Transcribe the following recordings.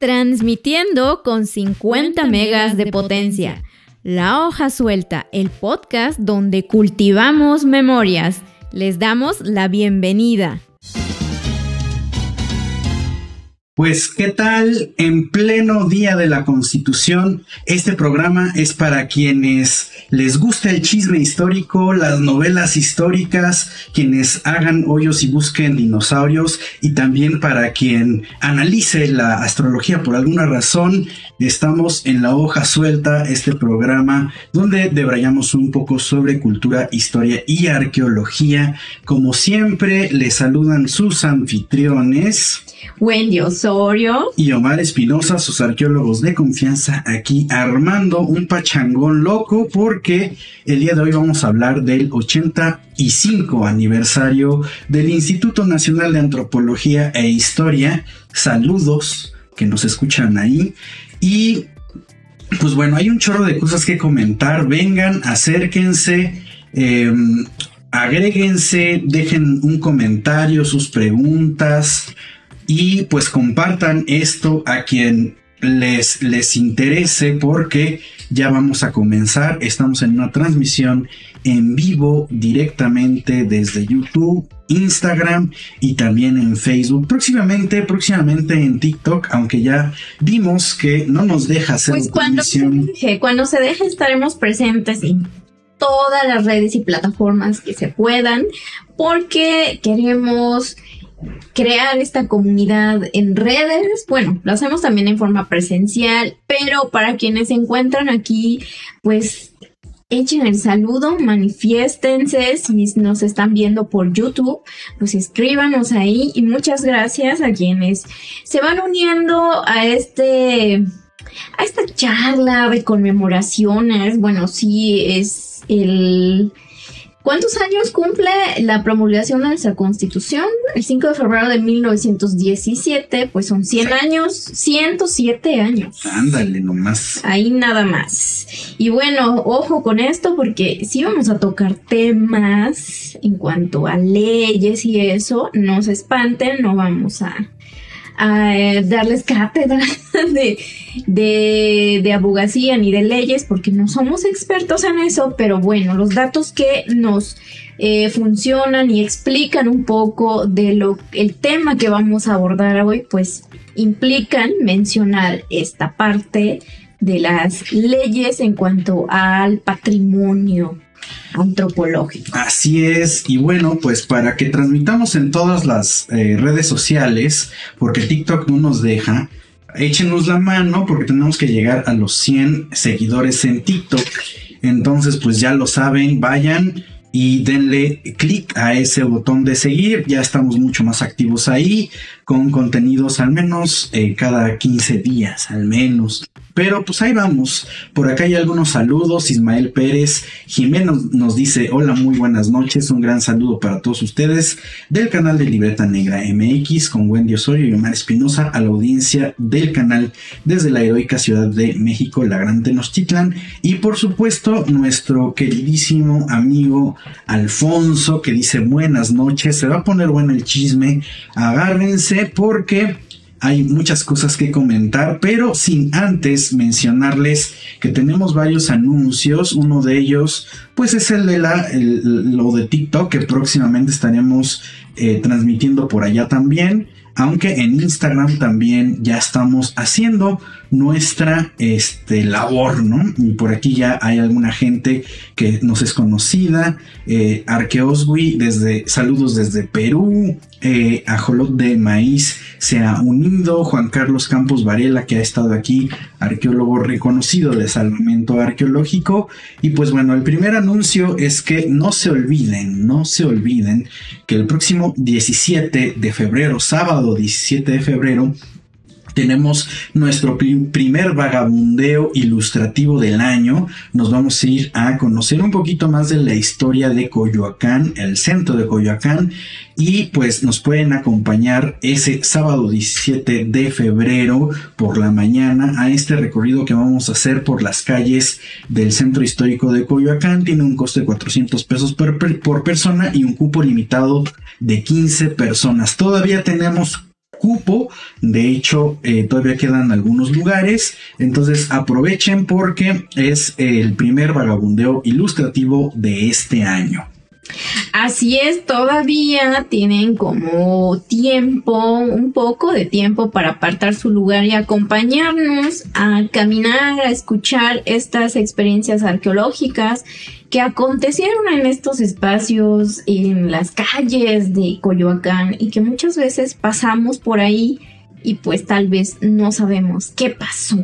Transmitiendo con 50 megas de potencia. La hoja suelta, el podcast donde cultivamos memorias. Les damos la bienvenida. Pues, ¿qué tal? En pleno día de la Constitución, este programa es para quienes les gusta el chisme histórico, las novelas históricas, quienes hagan hoyos y busquen dinosaurios y también para quien analice la astrología por alguna razón. Estamos en la hoja suelta, este programa donde debrayamos un poco sobre cultura, historia y arqueología. Como siempre, les saludan sus anfitriones. Wendy Y Omar Espinosa, sus arqueólogos de confianza, aquí armando un pachangón loco porque el día de hoy vamos a hablar del 85 aniversario del Instituto Nacional de Antropología e Historia. Saludos que nos escuchan ahí y pues bueno, hay un chorro de cosas que comentar. Vengan, acérquense. Em, agréguense, dejen un comentario, sus preguntas, y pues compartan esto a quien les, les interese porque ya vamos a comenzar. Estamos en una transmisión en vivo directamente desde YouTube, Instagram y también en Facebook. Próximamente, próximamente en TikTok, aunque ya vimos que no nos deja hacer pues cuando se, cuando se deje estaremos presentes en todas las redes y plataformas que se puedan porque queremos crear esta comunidad en redes. Bueno, lo hacemos también en forma presencial, pero para quienes se encuentran aquí, pues echen el saludo, manifiéstense si nos están viendo por YouTube, pues escríbanos ahí y muchas gracias a quienes se van uniendo a este a esta charla de conmemoraciones. Bueno, sí es el ¿Cuántos años cumple la promulgación de nuestra constitución? El 5 de febrero de 1917, pues son 100 años, 107 años. Ándale, nomás. Ahí nada más. Y bueno, ojo con esto porque si vamos a tocar temas en cuanto a leyes y eso, no se espanten, no vamos a eh, darles cátedra de, de, abogacía ni de leyes, porque no somos expertos en eso, pero bueno, los datos que nos eh, funcionan y explican un poco de lo el tema que vamos a abordar hoy, pues implican mencionar esta parte de las leyes en cuanto al patrimonio antropológico. Así es, y bueno, pues para que transmitamos en todas las eh, redes sociales, porque TikTok no nos deja, échenos la mano porque tenemos que llegar a los 100 seguidores en TikTok. Entonces, pues ya lo saben, vayan y denle clic a ese botón de seguir. Ya estamos mucho más activos ahí con contenidos al menos eh, cada 15 días, al menos. Pero pues ahí vamos. Por acá hay algunos saludos. Ismael Pérez Jimeno nos dice hola, muy buenas noches. Un gran saludo para todos ustedes del canal de Libreta Negra MX con Wendy Osorio y Omar Espinosa a la audiencia del canal desde la heroica Ciudad de México, la Gran Tenochtitlan. Y por supuesto nuestro queridísimo amigo Alfonso que dice buenas noches. Se va a poner bueno el chisme. Agárrense porque hay muchas cosas que comentar, pero sin antes mencionarles que tenemos varios anuncios. Uno de ellos, pues es el de la, lo de TikTok, que próximamente estaremos eh, transmitiendo por allá también. Aunque en Instagram también ya estamos haciendo nuestra este, labor, ¿no? Y por aquí ya hay alguna gente que nos es conocida. Eh, desde, saludos desde Perú. Eh, Ajolot de Maíz se ha unido. Juan Carlos Campos Varela, que ha estado aquí, arqueólogo reconocido de salvamento arqueológico. Y pues bueno, el primer anuncio es que no se olviden, no se olviden que el próximo 17 de febrero, sábado 17 de febrero, tenemos nuestro primer vagabundeo ilustrativo del año. Nos vamos a ir a conocer un poquito más de la historia de Coyoacán, el centro de Coyoacán. Y pues nos pueden acompañar ese sábado 17 de febrero por la mañana a este recorrido que vamos a hacer por las calles del centro histórico de Coyoacán. Tiene un costo de 400 pesos por, por persona y un cupo limitado de 15 personas. Todavía tenemos cupo. De hecho, eh, todavía quedan algunos lugares. Entonces aprovechen porque es el primer vagabundeo ilustrativo de este año. Así es, todavía tienen como tiempo, un poco de tiempo para apartar su lugar y acompañarnos a caminar, a escuchar estas experiencias arqueológicas que acontecieron en estos espacios, en las calles de Coyoacán y que muchas veces pasamos por ahí y pues tal vez no sabemos qué pasó.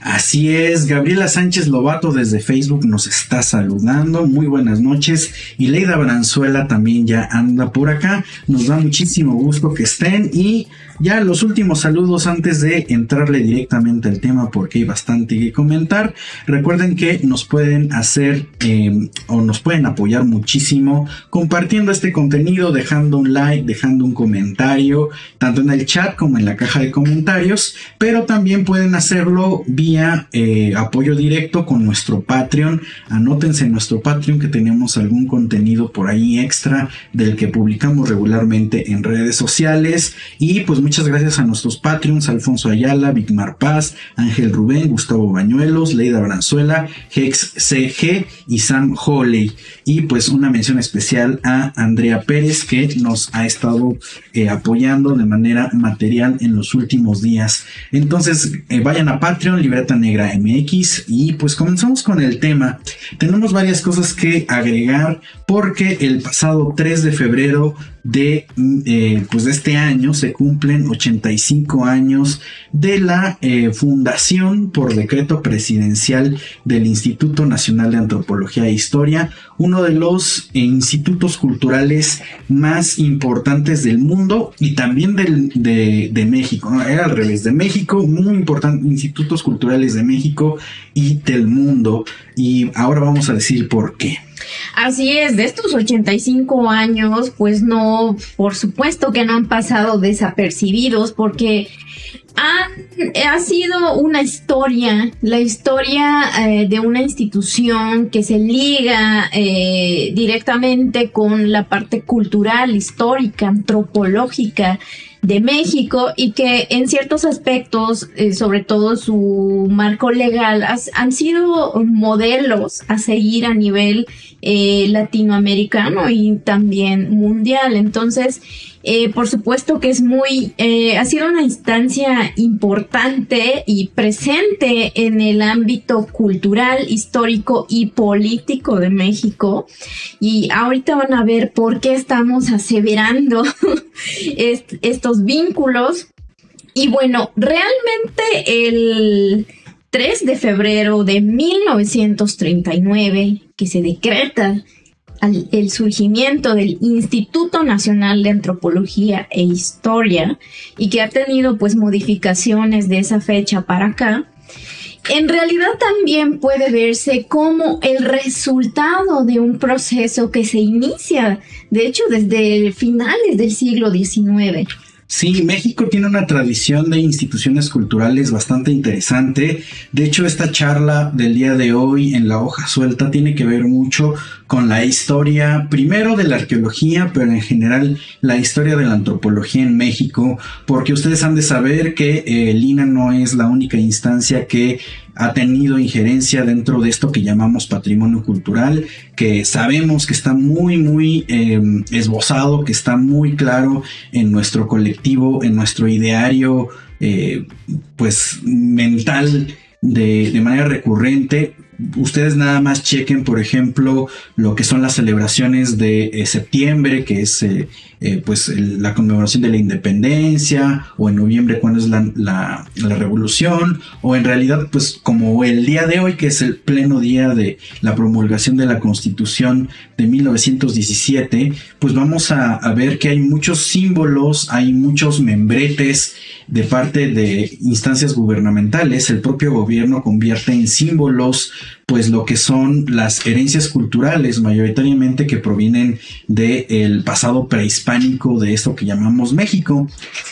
Así es, Gabriela Sánchez Lobato desde Facebook nos está saludando. Muy buenas noches. Y Leida Branzuela también ya anda por acá. Nos da muchísimo gusto que estén. Y ya los últimos saludos antes de entrarle directamente al tema porque hay bastante que comentar. Recuerden que nos pueden hacer em, o nos pueden apoyar muchísimo compartiendo este contenido, dejando un like, dejando un comentario, tanto en el chat como en la caja de comentarios. Pero también pueden hacerlo vía eh, apoyo directo con nuestro Patreon. Anótense en nuestro Patreon que tenemos algún contenido por ahí extra del que publicamos regularmente en redes sociales. Y pues Muchas gracias a nuestros Patreons, Alfonso Ayala, Vicmar Paz, Ángel Rubén, Gustavo Bañuelos, Leida Branzuela, Hex CG y Sam Holley. Y pues una mención especial a Andrea Pérez que nos ha estado eh, apoyando de manera material en los últimos días. Entonces eh, vayan a Patreon, Libreta Negra MX y pues comenzamos con el tema. Tenemos varias cosas que agregar porque el pasado 3 de febrero de, eh, pues de este año se cumplen 85 años de la eh, fundación por decreto presidencial del Instituto Nacional de Antropología e Historia, uno de los eh, institutos culturales más importantes del mundo y también del, de, de, México, era al revés, de México, muy importantes institutos culturales de México y del mundo y ahora vamos a decir por qué. Así es, de estos 85 años, pues no, por supuesto que no han pasado desapercibidos porque ha sido una historia, la historia eh, de una institución que se liga eh, directamente con la parte cultural, histórica, antropológica de México y que en ciertos aspectos, eh, sobre todo su marco legal, han sido modelos a seguir a nivel latinoamericano y también mundial. Entonces, eh, por supuesto que es muy, eh, ha sido una instancia importante y presente en el ámbito cultural, histórico y político de México. Y ahorita van a ver por qué estamos aseverando estos vínculos. Y bueno, realmente el 3 de febrero de 1939, que se decreta el surgimiento del Instituto Nacional de Antropología e Historia y que ha tenido pues modificaciones de esa fecha para acá, en realidad también puede verse como el resultado de un proceso que se inicia, de hecho, desde finales del siglo XIX. Sí, México tiene una tradición de instituciones culturales bastante interesante. De hecho, esta charla del día de hoy en la hoja suelta tiene que ver mucho con la historia, primero de la arqueología, pero en general la historia de la antropología en México, porque ustedes han de saber que eh, el INA no es la única instancia que ha tenido injerencia dentro de esto que llamamos patrimonio cultural, que sabemos que está muy, muy em, esbozado, que está muy claro en nuestro colectivo, en nuestro ideario, eh, pues mental de, de manera recurrente ustedes nada más chequen, por ejemplo, lo que son las celebraciones de eh, septiembre, que es eh, eh, pues la conmemoración de la independencia, o en noviembre cuando es la, la, revolución, o en realidad pues como el día de hoy, que es el pleno día de la promulgación de la constitución de 1917, pues vamos a, a ver que hay muchos símbolos, hay muchos membretes de parte de instancias gubernamentales, el propio gobierno convierte en símbolos pues lo que son las herencias culturales mayoritariamente que provienen del pasado prehispánico de esto que llamamos México.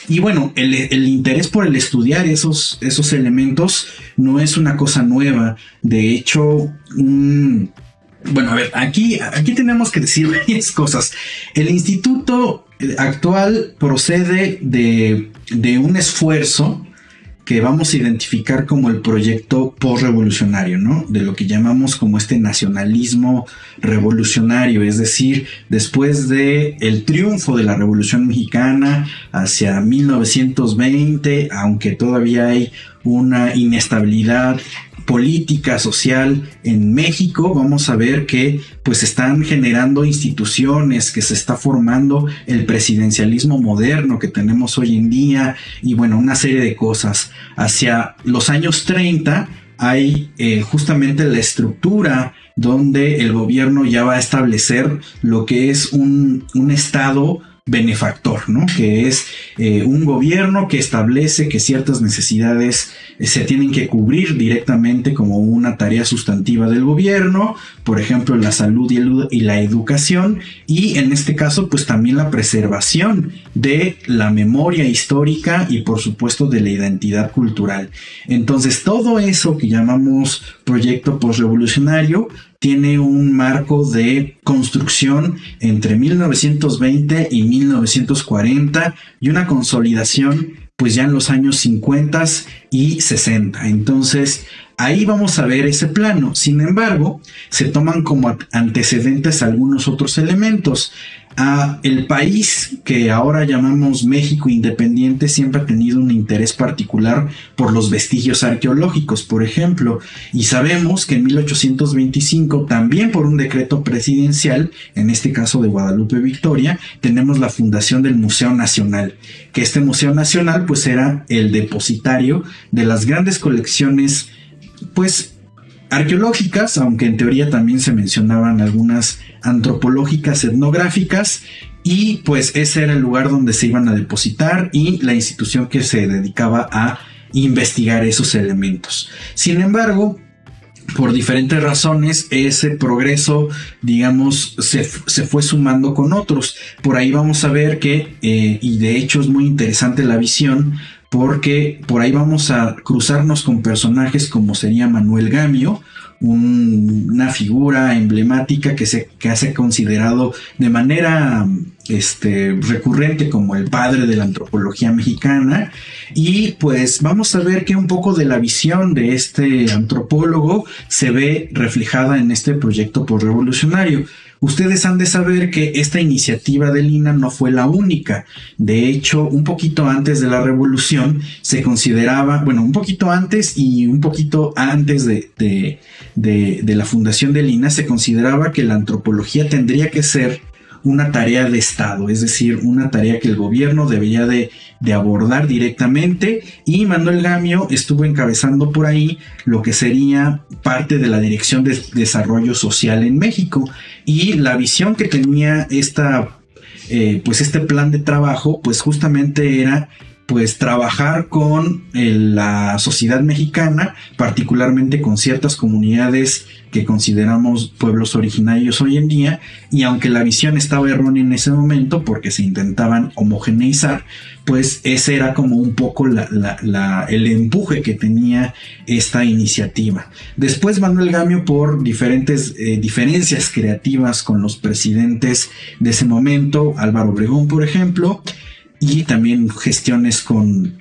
Y bueno, el, interés por el estudiar esos, esos elementos no es una cosa nueva. De hecho, bueno, a ver, aquí, aquí tenemos que decir varias cosas. El instituto actual procede de, de un esfuerzo que vamos a identificar como el proyecto postrevolucionario, ¿no? De lo que llamamos como este nacionalismo revolucionario, es decir, después de el triunfo de la Revolución Mexicana hacia 1920, aunque todavía hay una inestabilidad política social en México, vamos a ver que pues están generando instituciones, que se está formando el presidencialismo moderno que tenemos hoy en día y bueno, una serie de cosas. Hacia los años 30 hay eh, justamente la estructura donde el gobierno ya va a establecer lo que es un, un estado benefactor, ¿no? Que es eh, un gobierno que establece que ciertas necesidades eh, se tienen que cubrir directamente como una tarea sustantiva del gobierno, por ejemplo, la salud y, la educación, y en este caso, pues también la preservación de la memoria histórica y por supuesto de la identidad cultural. Entonces, todo eso que llamamos proyecto postrevolucionario tiene un marco de construcción entre 1920 y 1940 y una consolidación pues ya en los años 50 y 60. Entonces, ahí vamos a ver ese plano. Sin embargo, se toman como antecedentes algunos otros elementos el país que ahora llamamos México independiente siempre ha tenido un interés particular por los vestigios arqueológicos, por ejemplo, y sabemos que en 1825, también por un decreto presidencial, en este caso de Guadalupe Victoria, tenemos la fundación del Museo Nacional, que este Museo Nacional pues era el depositario de las grandes colecciones pues arqueológicas, aunque en teoría también se mencionaban algunas antropológicas etnográficas, y pues ese era el lugar donde se iban a depositar y la institución que se dedicaba a investigar esos elementos. Sin embargo, por diferentes razones, ese progreso, digamos, se, fue sumando con otros. Por ahí vamos a ver que, eh, y de hecho es muy interesante la visión, porque por ahí vamos a cruzarnos con personajes como sería Manuel Gamio, una figura emblemática que se, que ha considerado de manera este, recurrente como el padre de la antropología mexicana. Y pues vamos a ver que un poco de la visión de este antropólogo se ve reflejada en este proyecto por revolucionario. Ustedes han de saber que esta iniciativa de Lina no fue la única. De hecho, un poquito antes de la revolución se consideraba, bueno, un poquito antes y un poquito antes de, de, de la fundación de Lina, se consideraba que la antropología tendría que ser una tarea de Estado, es decir, una tarea que el gobierno debería de, abordar directamente. Y Manuel Gamio estuvo encabezando por ahí lo que sería parte de la Dirección de Desarrollo Social en México. Y la visión que tenía esta, eh, pues este plan de trabajo, pues justamente era pues trabajar con la sociedad mexicana, particularmente con ciertas comunidades que consideramos pueblos originarios hoy en día, y aunque la visión estaba errónea en ese momento porque se intentaban homogeneizar, pues ese era como un poco el empuje que tenía esta iniciativa. Después Manuel Gamio, por diferentes eh, diferencias creativas con los presidentes de ese momento, Álvaro Obregón, por ejemplo, y también gestiones con,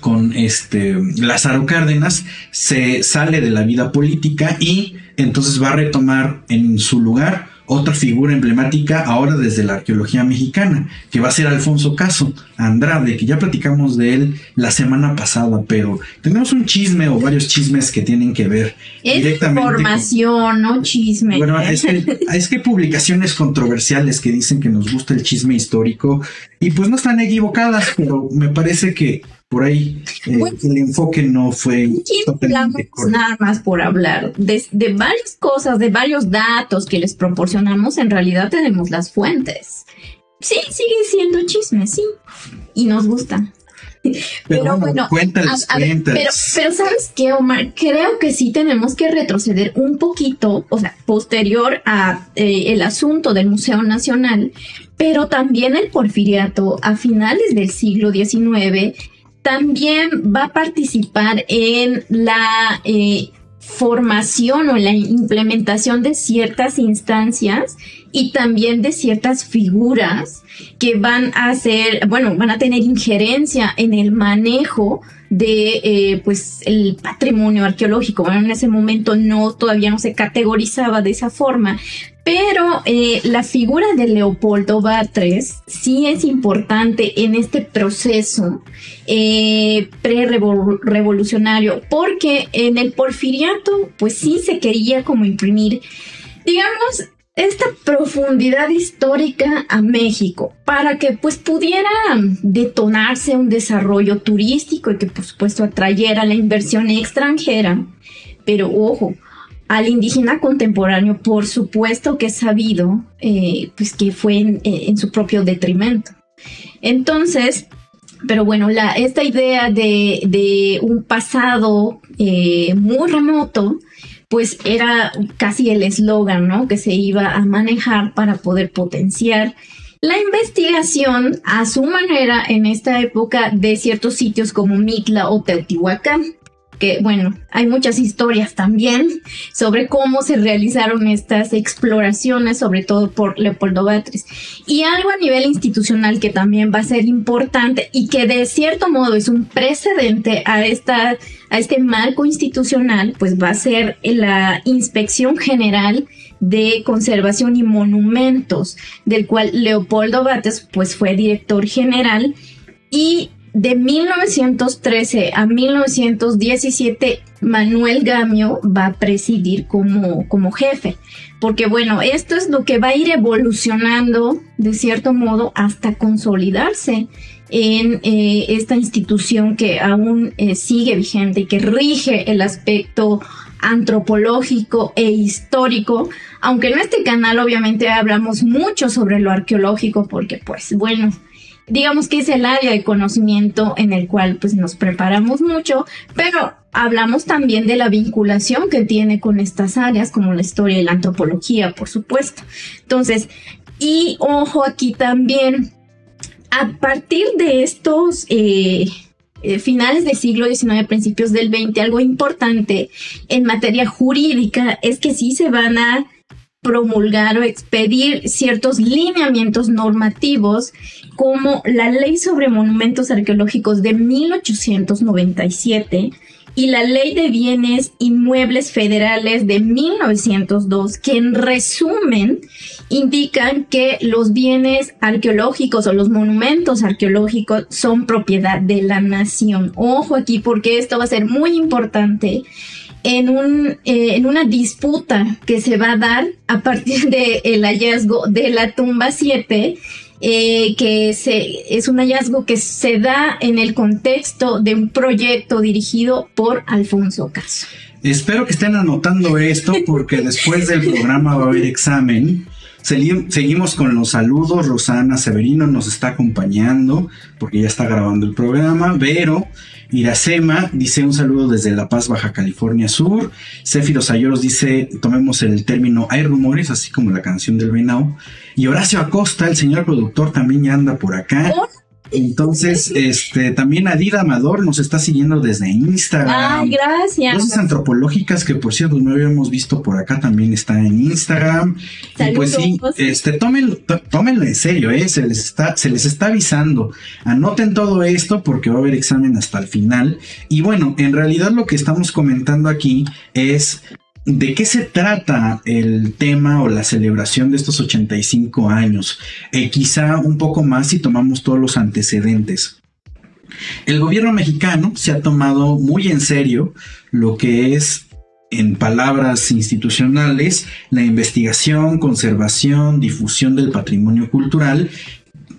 con este Lázaro Cárdenas, se sale de la vida política y entonces va a retomar en su lugar otra figura emblemática ahora desde la arqueología mexicana, que va a ser Alfonso Caso Andrade, que ya platicamos de él la semana pasada, pero tenemos un chisme o varios chismes que tienen que ver es directamente. Información, no chisme. Bueno, es que, es que publicaciones controversiales que dicen que nos gusta el chisme histórico y pues no están equivocadas, pero me parece que por ahí eh, el enfoque no fue nada más por hablar de, varias cosas, de varios datos que les proporcionamos, en realidad tenemos las fuentes. Sí, sigue siendo chisme, sí, y nos gusta. Pero, bueno, cuéntales, Pero, pero sabes qué, Omar, creo que sí tenemos que retroceder un poquito, o sea, posterior a eh, el asunto del Museo Nacional, pero también el porfiriato a finales del siglo XIX también va a participar en la eh, formación o la implementación de ciertas instancias y también de ciertas figuras que van a ser, bueno, van a tener injerencia en el manejo de eh, pues el patrimonio arqueológico. Bueno, en ese momento no, todavía no se categorizaba de esa forma, pero eh, la figura de Leopoldo Batres sí es importante en este proceso eh, pre-revolucionario, porque en el porfiriato, pues sí se quería como imprimir, digamos, esta profundidad histórica a México para que pues pudiera detonarse un desarrollo turístico y que por supuesto atrayera la inversión extranjera. Pero ojo, al indígena contemporáneo, por supuesto que es sabido, eh, pues que fue en, en, su propio detrimento. Entonces, pero bueno, la, esta idea de, de un pasado eh, muy remoto, pues era casi el eslogan, ¿no? Que se iba a manejar para poder potenciar la investigación a su manera en esta época de ciertos sitios como Mitla o Teotihuacán que bueno, hay muchas historias también sobre cómo se realizaron estas exploraciones, sobre todo por Leopoldo Batres. Y algo a nivel institucional que también va a ser importante y que de cierto modo es un precedente a esta a este marco institucional, pues va a ser la Inspección General de Conservación y Monumentos, del cual Leopoldo Batres pues fue director general y de 1913 a 1917, Manuel Gamio va a presidir como, como jefe. Porque bueno, esto es lo que va a ir evolucionando de cierto modo hasta consolidarse en eh, esta institución que aún eh, sigue vigente y que rige el aspecto antropológico e histórico, aunque en este canal obviamente hablamos mucho sobre lo arqueológico porque pues bueno, digamos que es el área de conocimiento en el cual pues nos preparamos mucho, pero hablamos también de la vinculación que tiene con estas áreas como la historia y la antropología, por supuesto. Entonces, y ojo aquí también, a partir de estos eh, eh, finales del siglo XIX, principios del XX, algo importante en materia jurídica es que sí se van a promulgar o expedir ciertos lineamientos normativos como la Ley sobre Monumentos Arqueológicos de 1897 y la Ley de Bienes Inmuebles Federales de 1902, que en resumen indican que los bienes arqueológicos o los monumentos arqueológicos son propiedad de la nación. Ojo aquí porque esto va a ser muy importante en, un, eh, en una disputa que se va a dar a partir del hallazgo de la tumba 7 eh, que se, es un hallazgo que se da en el contexto de un proyecto dirigido por Alfonso Caso. Espero que estén anotando esto porque después del programa va a haber examen. Seguimos con los saludos. Rosana Severino nos está acompañando porque ya está grabando el programa. Vero Iracema dice un saludo desde La Paz, Baja California Sur. Céfiro Sayoros dice, tomemos el término hay rumores, así como la canción del Venao. Y Horacio Acosta, el señor productor, también ya anda por acá. Entonces, este, también Adida Amador nos está siguiendo desde Instagram. Ay, gracias. Cosas antropológicas que por cierto no habíamos visto por acá también está en Instagram. Y pues sí, este, tómenlo, tómenlo en serio, eh, se les está, se les está avisando. Anoten todo esto porque va a haber examen hasta el final. Y bueno, en realidad lo que estamos comentando aquí es ¿De qué se trata el tema o la celebración de estos 85 años? Eh, quizá un poco más si tomamos todos los antecedentes. El gobierno mexicano se ha tomado muy en serio lo que es, en palabras institucionales, la investigación, conservación, difusión del patrimonio cultural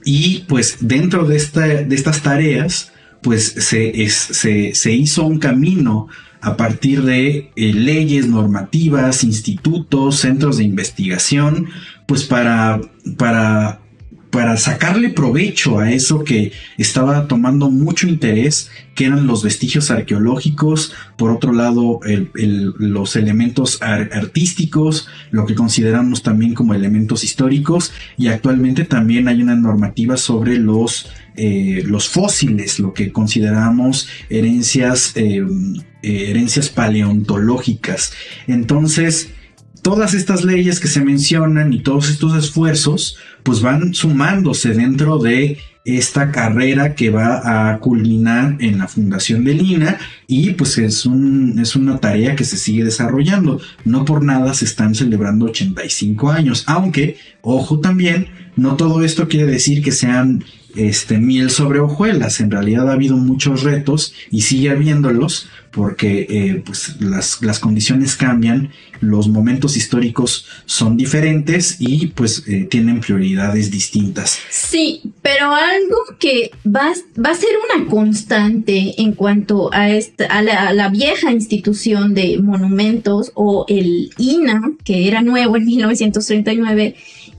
y pues dentro de, de estas tareas pues se, se hizo un camino a partir de eh, leyes, normativas, institutos, centros de investigación, pues para, para, para sacarle provecho a eso que estaba tomando mucho interés, que eran los vestigios arqueológicos, por otro lado los elementos artísticos, lo que consideramos también como elementos históricos, y actualmente también hay una normativa sobre los eh, los fósiles, lo que consideramos herencias, eh, herencias paleontológicas. Entonces, todas estas leyes que se mencionan y todos estos esfuerzos, pues van sumándose dentro de esta carrera que va a culminar en la fundación de Lina y pues es, un, es una tarea que se sigue desarrollando. No por nada se están celebrando 85 años, aunque, ojo también, no todo esto quiere decir que sean este, miel sobre hojuelas. En realidad ha habido muchos retos y sigue habiéndolos porque eh, pues las, las, condiciones cambian, los momentos históricos son diferentes y pues eh, tienen prioridades distintas. Sí, pero algo que va, va a ser una constante en cuanto a, esta, a, la, a la vieja institución de monumentos o el INA, que era nuevo en 1939,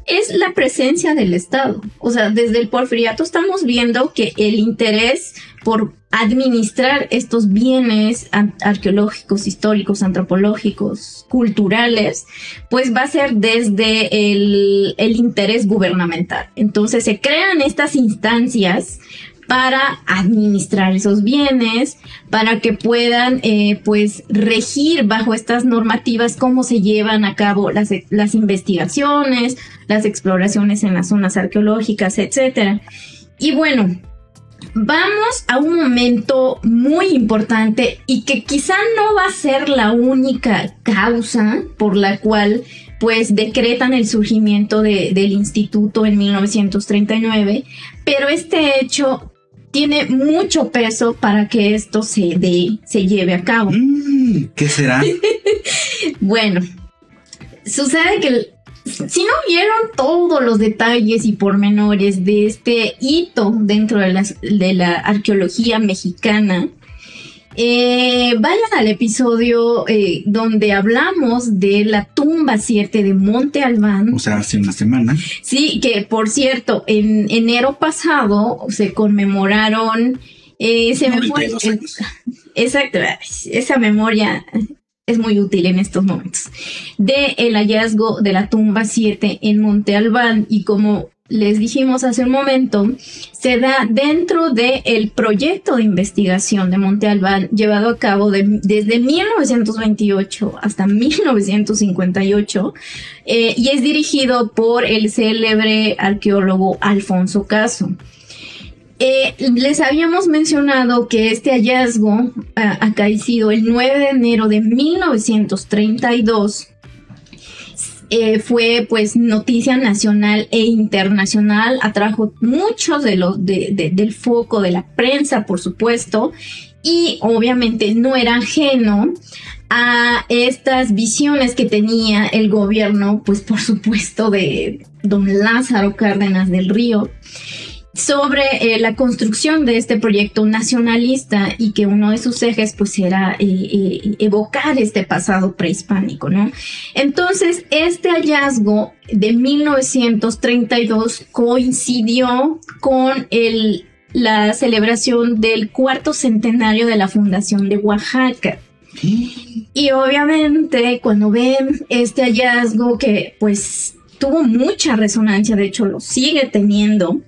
es la presencia del Estado. O sea, desde el porfiriato estamos viendo que el interés por administrar estos bienes arqueológicos, históricos, antropológicos, culturales, pues va a ser desde el, interés gubernamental. Entonces se crean estas instancias para administrar esos bienes, para que puedan eh, pues regir bajo estas normativas cómo se llevan a cabo las investigaciones, las exploraciones en las zonas arqueológicas, etcétera. Y bueno, vamos a un momento muy importante y que quizá no va a ser la única causa por la cual pues decretan el surgimiento de, del instituto en 1939, pero este hecho tiene mucho peso para que esto se, de, se lleve a cabo. Mm, ¿Qué será? bueno, sucede que si no vieron todos los detalles y pormenores de este hito dentro de, de la arqueología mexicana, eh, vayan al episodio eh, donde hablamos de la tumba 7 de Monte Albán. O sea, hace una semana. Sí, que por cierto, en enero pasado se conmemoraron. Eh, se me fue. exacto, esa memoria es muy útil en estos momentos. De el hallazgo de la tumba 7 en Monte Albán y como les dijimos hace un momento, se da dentro del el proyecto de investigación de Monte Albán llevado a cabo desde 1928 hasta 1958 eh, y es dirigido por el célebre arqueólogo Alfonso Caso. Eh, les habíamos mencionado que este hallazgo ha acaecido el 9 de enero de 1932 eh, fue pues noticia nacional e internacional, atrajo muchos de los del foco de la prensa, por supuesto, y obviamente no era ajeno a estas visiones que tenía el gobierno, pues por supuesto de don Lázaro Cárdenas del Río sobre eh, la construcción de este proyecto nacionalista y que uno de sus ejes pues era eh, eh, evocar este pasado prehispánico, ¿no? Entonces, este hallazgo de 1932 coincidió con el, la celebración del cuarto centenario de la fundación de Oaxaca. Y obviamente cuando ven este hallazgo que pues tuvo mucha resonancia, de hecho lo sigue teniendo,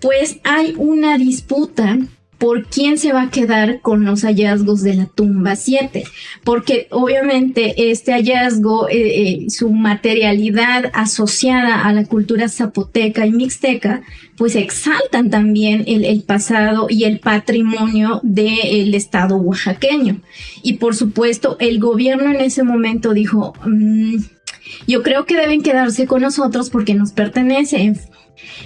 pues hay una disputa por quién se va a quedar con los hallazgos de la tumba 7, porque obviamente este hallazgo, eh, eh, su materialidad asociada a la cultura zapoteca y mixteca, pues exaltan también el, pasado y el patrimonio del estado oaxaqueño. Y por supuesto, el gobierno en ese momento dijo, mm, yo creo que deben quedarse con nosotros porque nos pertenecen.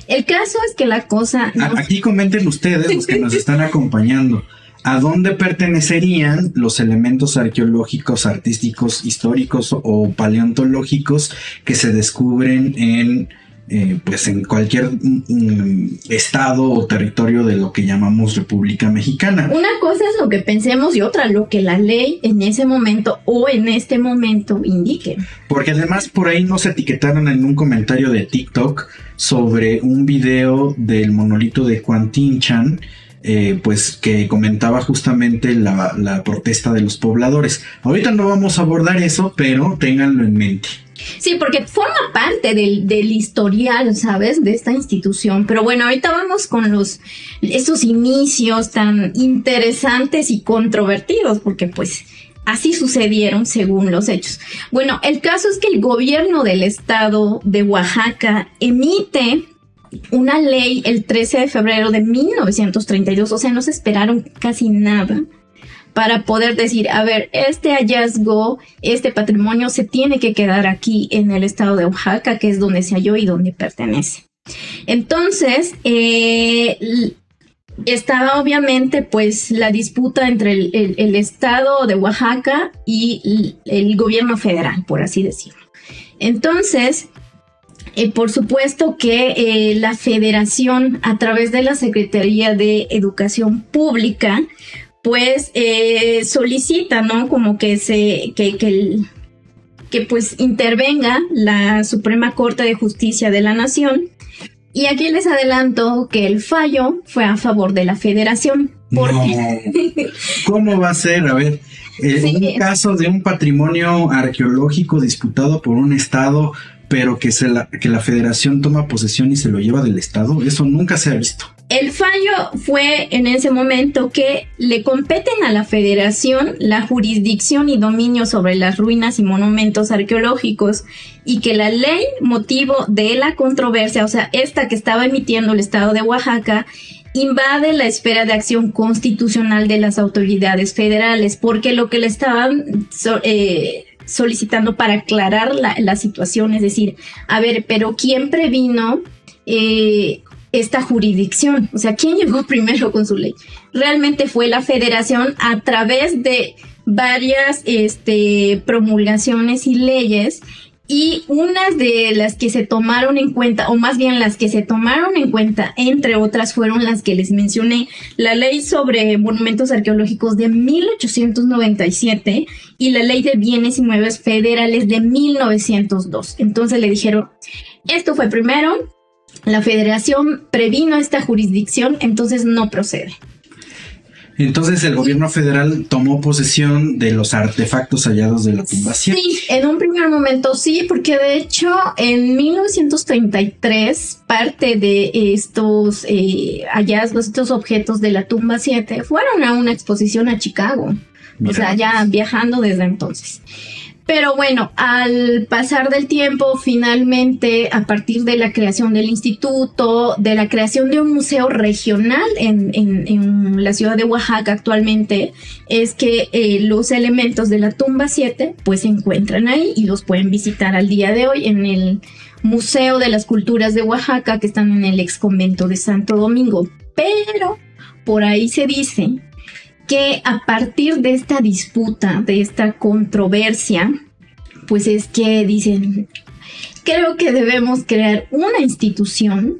El caso es que la cosa... Aquí comenten ustedes, los que nos están acompañando, ¿a dónde pertenecerían los elementos arqueológicos, artísticos, históricos o paleontológicos que se descubren en eh, pues en cualquier mm, mm, estado o territorio de lo que llamamos República Mexicana. Una cosa es lo que pensemos y otra lo que la ley en ese momento o en este momento indique. Porque además por ahí nos etiquetaron en un comentario de TikTok sobre un video del monolito de Juan Tinchan. Eh, pues que comentaba justamente la, la protesta de los pobladores. Ahorita no vamos a abordar eso, pero ténganlo en mente. Sí, porque forma parte del, del, historial, ¿sabes? De esta institución. Pero bueno, ahorita vamos con los, esos inicios tan interesantes y controvertidos, porque pues así sucedieron según los hechos. Bueno, el caso es que el gobierno del estado de Oaxaca emite una ley el 13 de febrero de 1932, o sea, no se esperaron casi nada para poder decir, a ver, este hallazgo, este patrimonio se tiene que quedar aquí en el estado de Oaxaca, que es donde se halló y donde pertenece. Entonces, eh, estaba obviamente pues la disputa entre el, estado de Oaxaca y el, gobierno federal, por así decirlo. Entonces, eh, por supuesto que eh, la federación a través de la Secretaría de Educación Pública pues eh, solicita, ¿no? Como que se, que, que, que pues intervenga la Suprema Corte de Justicia de la Nación. Y aquí les adelanto que el fallo fue a favor de la federación. ¿Cómo va a ser? A ver, en eh, un caso de un patrimonio arqueológico disputado por un estado, pero que, se la, que la federación toma posesión y se lo lleva del estado, eso nunca se ha visto. El fallo fue en ese momento que le competen a la federación la jurisdicción y dominio sobre las ruinas y monumentos arqueológicos y que la ley motivo de la controversia, o sea, esta que estaba emitiendo el Estado de Oaxaca, invade la esfera de acción constitucional de las autoridades federales, porque lo que le estaban eh, solicitando para aclarar la, situación, es decir, a ver, pero ¿quién previno eh, esta jurisdicción. O sea, ¿quién llegó primero con su ley? Realmente fue la federación a través de varias este, promulgaciones y leyes y unas de las que se tomaron en cuenta, o más bien las que se tomaron en cuenta, entre otras, fueron las que les mencioné, la ley sobre monumentos arqueológicos de 1897 y la ley de bienes inmuebles federales de 1902. Entonces le dijeron, esto fue primero, la federación previno esta jurisdicción, entonces no procede. Entonces el gobierno federal tomó posesión de los artefactos hallados de la tumba 7. Sí, en un primer momento sí, porque de hecho en 1933 parte de estos eh, hallazgos, estos objetos de la tumba 7 fueron a una exposición a Chicago. O sea, ya viajando desde entonces. Pero bueno, al pasar del tiempo, finalmente, a partir de la creación del instituto, de la creación de un museo regional en, la ciudad de Oaxaca actualmente, es que eh, los elementos de la tumba 7 pues se encuentran ahí y los pueden visitar al día de hoy en el Museo de las Culturas de Oaxaca que están en el ex convento de Santo Domingo. Pero por ahí se dice que a partir de esta disputa, de esta controversia, pues es que dicen, creo que debemos crear una institución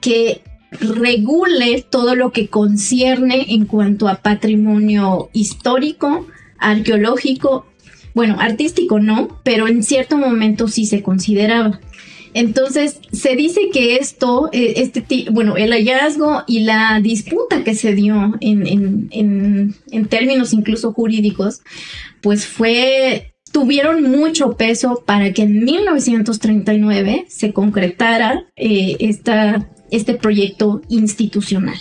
que regule todo lo que concierne en cuanto a patrimonio histórico, arqueológico, bueno, artístico no, pero en cierto momento sí se consideraba. Entonces, se dice que esto, eh, este, bueno, el hallazgo y la disputa que se dio en, en, términos incluso jurídicos, pues fue tuvieron mucho peso para que en 1939 se concretara eh, esta este proyecto institucional.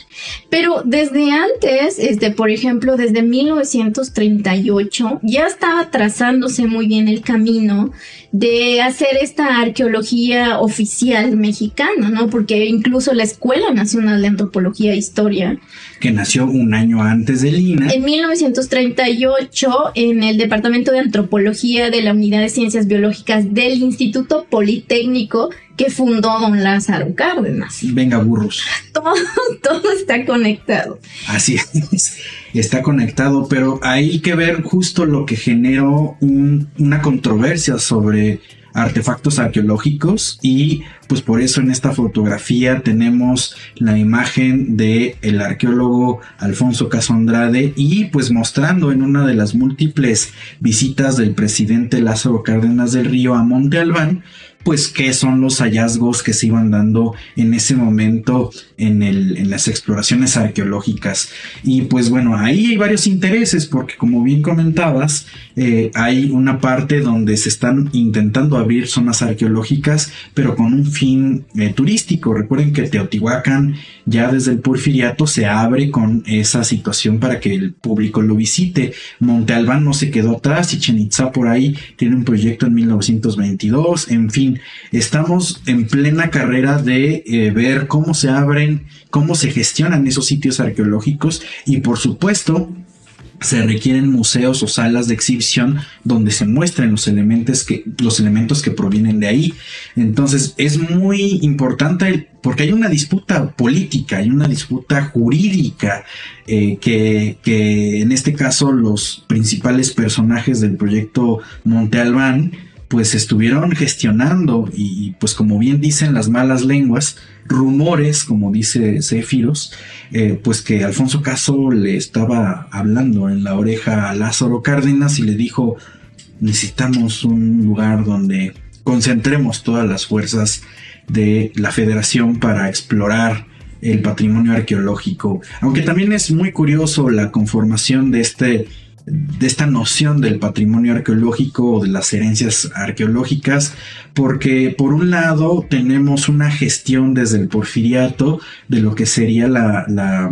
Pero desde antes, este, por ejemplo, desde 1938, ya estaba trazándose muy bien el camino de hacer esta arqueología oficial mexicana, ¿no? Porque incluso la Escuela Nacional de Antropología e Historia, que nació un año antes de Lina. En 1938, en el Departamento de Antropología de la Unidad de Ciencias Biológicas del Instituto Politécnico, que fundó don Lázaro Cárdenas. Venga, burros. Todo, todo está conectado. Así es, está conectado, pero hay que ver justo lo que generó una controversia sobre artefactos arqueológicos y pues por eso en esta fotografía tenemos la imagen de el arqueólogo Alfonso Casondrade y pues mostrando en una de las múltiples visitas del presidente Lázaro Cárdenas del Río a Monte Albán pues qué son los hallazgos que se iban dando en ese momento en, el, en las exploraciones arqueológicas. Y pues bueno, ahí hay varios intereses porque como bien comentabas, eh, hay una parte donde se están intentando abrir zonas arqueológicas, pero con un fin eh, turístico. Recuerden que Teotihuacán ya desde el Porfiriato se abre con esa situación para que el público lo visite. Monte Albán no se quedó atrás y Chenitza por ahí tiene un proyecto en 1922. En fin, estamos en plena carrera de eh, ver cómo se abren, cómo se gestionan esos sitios arqueológicos y por supuesto se requieren museos o salas de exhibición donde se muestren los elementos que, los elementos que provienen de ahí. Entonces es muy importante porque hay una disputa política, hay una disputa jurídica eh, que, que, en este caso los principales personajes del proyecto Monte Albán pues estuvieron gestionando y pues como bien dicen las malas lenguas, rumores, como dice Cefiros, eh, pues que Alfonso Caso le estaba hablando en la oreja a Lázaro Cárdenas y le dijo, necesitamos un lugar donde concentremos todas las fuerzas de la federación para explorar el patrimonio arqueológico. Aunque también es muy curioso la conformación de este de esta noción del patrimonio arqueológico o de las herencias arqueológicas, porque por un lado tenemos una gestión desde el porfiriato de lo que sería la, la,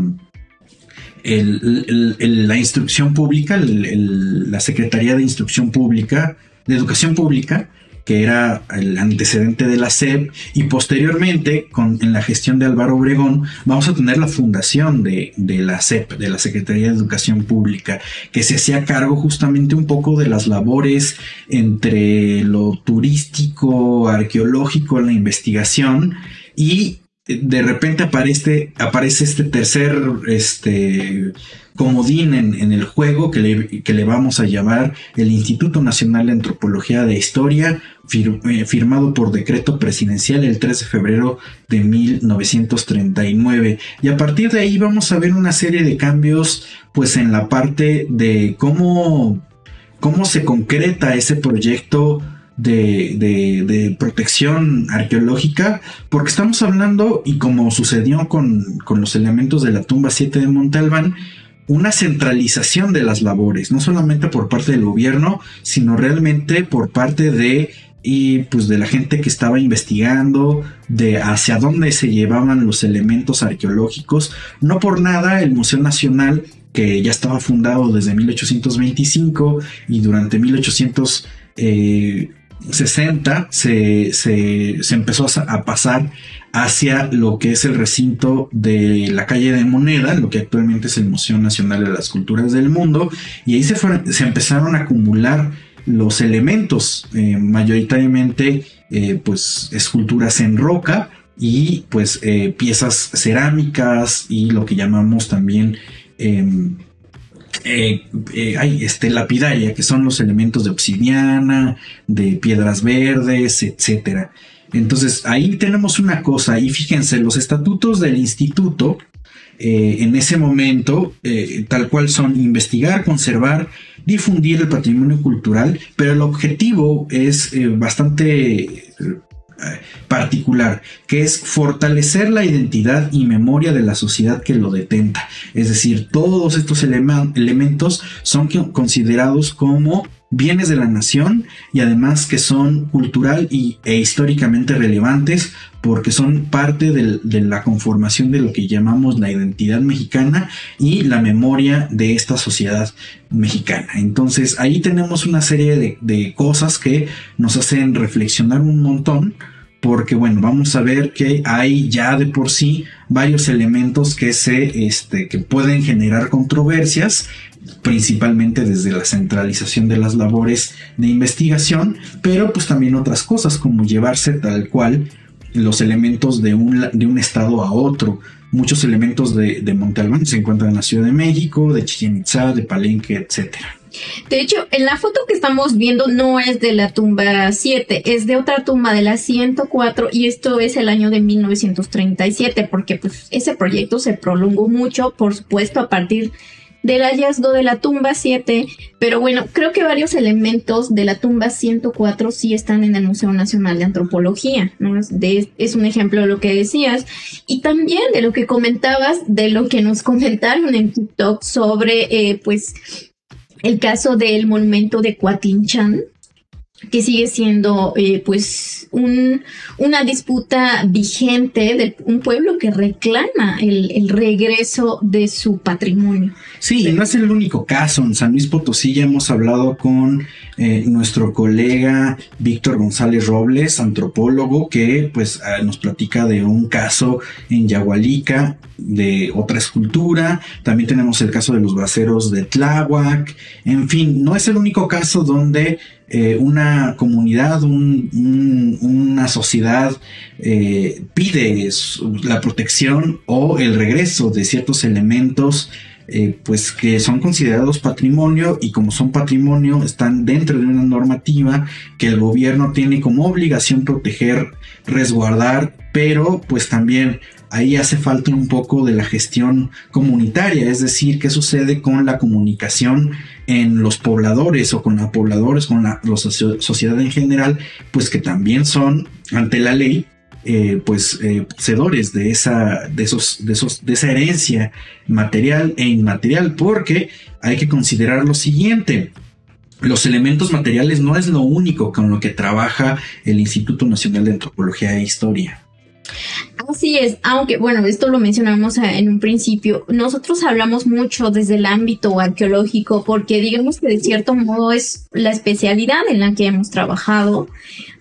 la instrucción pública, la Secretaría de Instrucción Pública, de Educación Pública, que era el antecedente de la SEP, y posteriormente, con, en la gestión de Álvaro Obregón, vamos a tener la fundación de, de la SEP, de la Secretaría de Educación Pública, que se hacía cargo justamente un poco de las labores entre lo turístico, arqueológico, la investigación, y de repente aparece, aparece este tercer, este, comodín en, el juego que que le, vamos a llamar el Instituto Nacional de Antropología de Historia, eh, firmado por decreto presidencial el 3 de febrero de 1939. Y a partir de ahí vamos a ver una serie de cambios pues en la parte de cómo, cómo se concreta ese proyecto de, de, protección arqueológica, porque estamos hablando, y como sucedió con, con los elementos de la tumba 7 de Montalbán, una centralización de las labores, no solamente por parte del gobierno, sino realmente por parte de y pues de la gente que estaba investigando de hacia dónde se llevaban los elementos arqueológicos. No por nada el Museo Nacional, que ya estaba fundado desde 1825 y durante 1860 se, se, se empezó a pasar hacia lo que es el recinto de la calle de Moneda, lo que actualmente es el Museo Nacional de las Culturas del Mundo, y ahí se, se empezaron a acumular los elementos, eh, mayoritariamente eh, pues esculturas en roca y pues eh, piezas cerámicas y lo que llamamos también em, hay este, lapidaria, que son los elementos de obsidiana, de piedras verdes, etcétera. Entonces ahí tenemos una cosa, y fíjense, los estatutos del instituto en ese momento, tal cual son investigar, conservar, difundir el patrimonio cultural, pero el objetivo es eh, bastante particular, que es fortalecer la identidad y memoria de la sociedad que lo detenta. Es decir, todos estos elementos son considerados como bienes de la nación y además que son cultural y, e históricamente relevantes porque son parte de la conformación de lo que llamamos la identidad mexicana y la memoria de esta sociedad mexicana. Entonces ahí tenemos una serie de, de cosas que nos hacen reflexionar un montón porque bueno, vamos a ver que hay ya de por sí varios elementos que se este que pueden generar controversias principalmente desde la centralización de las labores de investigación, pero pues también otras cosas como llevarse tal cual los elementos de un, de un estado a otro. Muchos elementos de, de Monte Albán se encuentran en la Ciudad de México, de Chichen Itza, de Palenque, etcétera. De hecho, en la foto que estamos viendo no es de la tumba 7, es de otra tumba de la 104 y esto es el año de 1937 porque pues ese proyecto se prolongó mucho, por supuesto, a partir del hallazgo de la tumba 7, pero bueno, creo que varios elementos de la tumba 104 sí están en el Museo Nacional de Antropología, ¿no? Es, un ejemplo de lo que decías, y también de lo que comentabas, de lo que nos comentaron en TikTok sobre, eh, pues, el caso del monumento de Cuatinchan, que sigue siendo eh, pues un, una disputa vigente de un pueblo que reclama el, el, regreso de su patrimonio. Sí, no es el único caso. En San Luis Potosí ya hemos hablado con eh, nuestro colega Víctor González Robles, antropólogo, que pues ah, nos platica de un caso en Yahualica de otra escultura. También tenemos el caso de los braceros de Tláhuac. En fin, no es el único caso donde eh, una comunidad, una sociedad eh, pide la protección o el regreso de ciertos elementos eh, pues que son considerados patrimonio y como son patrimonio están dentro de una normativa que el gobierno tiene como obligación proteger, resguardar, pero pues también ahí hace falta un poco de la gestión comunitaria, es decir, qué sucede con la comunicación en los pobladores o con los pobladores, con la, sociedad en general, pues que también son ante la ley eh, pues eh, de esa de esos de esos de esa herencia material e inmaterial porque hay que considerar lo siguiente los elementos materiales no es lo único con lo que trabaja el Instituto Nacional de Antropología e Historia Así es, aunque bueno, esto lo mencionamos en un principio, nosotros hablamos mucho desde el ámbito arqueológico porque digamos que de cierto modo es la especialidad en la que hemos trabajado,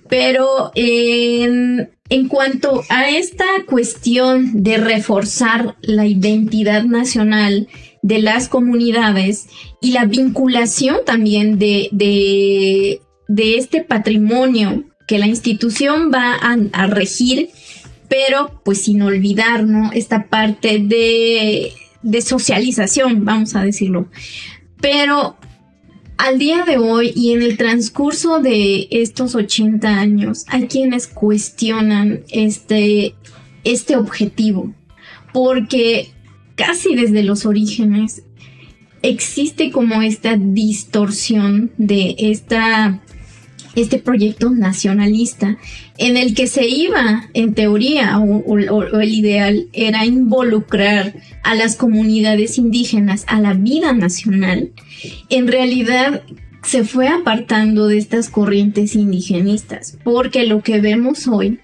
pero en, cuanto a esta cuestión de reforzar la identidad nacional de las comunidades y la vinculación también de, de, este patrimonio que la institución va a regir, pero pues sin olvidar, ¿no? Esta parte de, de socialización, vamos a decirlo. Pero al día de hoy y en el transcurso de estos 80 años, hay quienes cuestionan este, este objetivo, porque casi desde los orígenes existe como esta distorsión de esta este proyecto nacionalista en el que se iba, en teoría, o, el ideal era involucrar a las comunidades indígenas a la vida nacional, en realidad se fue apartando de estas corrientes indigenistas, porque lo que vemos hoy,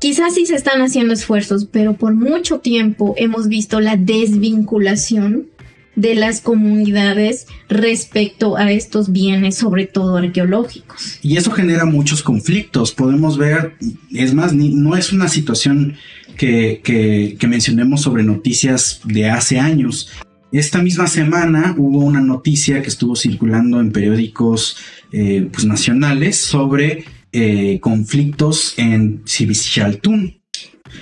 quizás sí se están haciendo esfuerzos, pero por mucho tiempo hemos visto la desvinculación de las comunidades respecto a estos bienes, sobre todo arqueológicos. Y eso genera muchos conflictos. Podemos ver, es más, no es una situación que, que, mencionemos sobre noticias de hace años. Esta misma semana hubo una noticia que estuvo circulando en periódicos eh, pues, nacionales sobre eh, conflictos en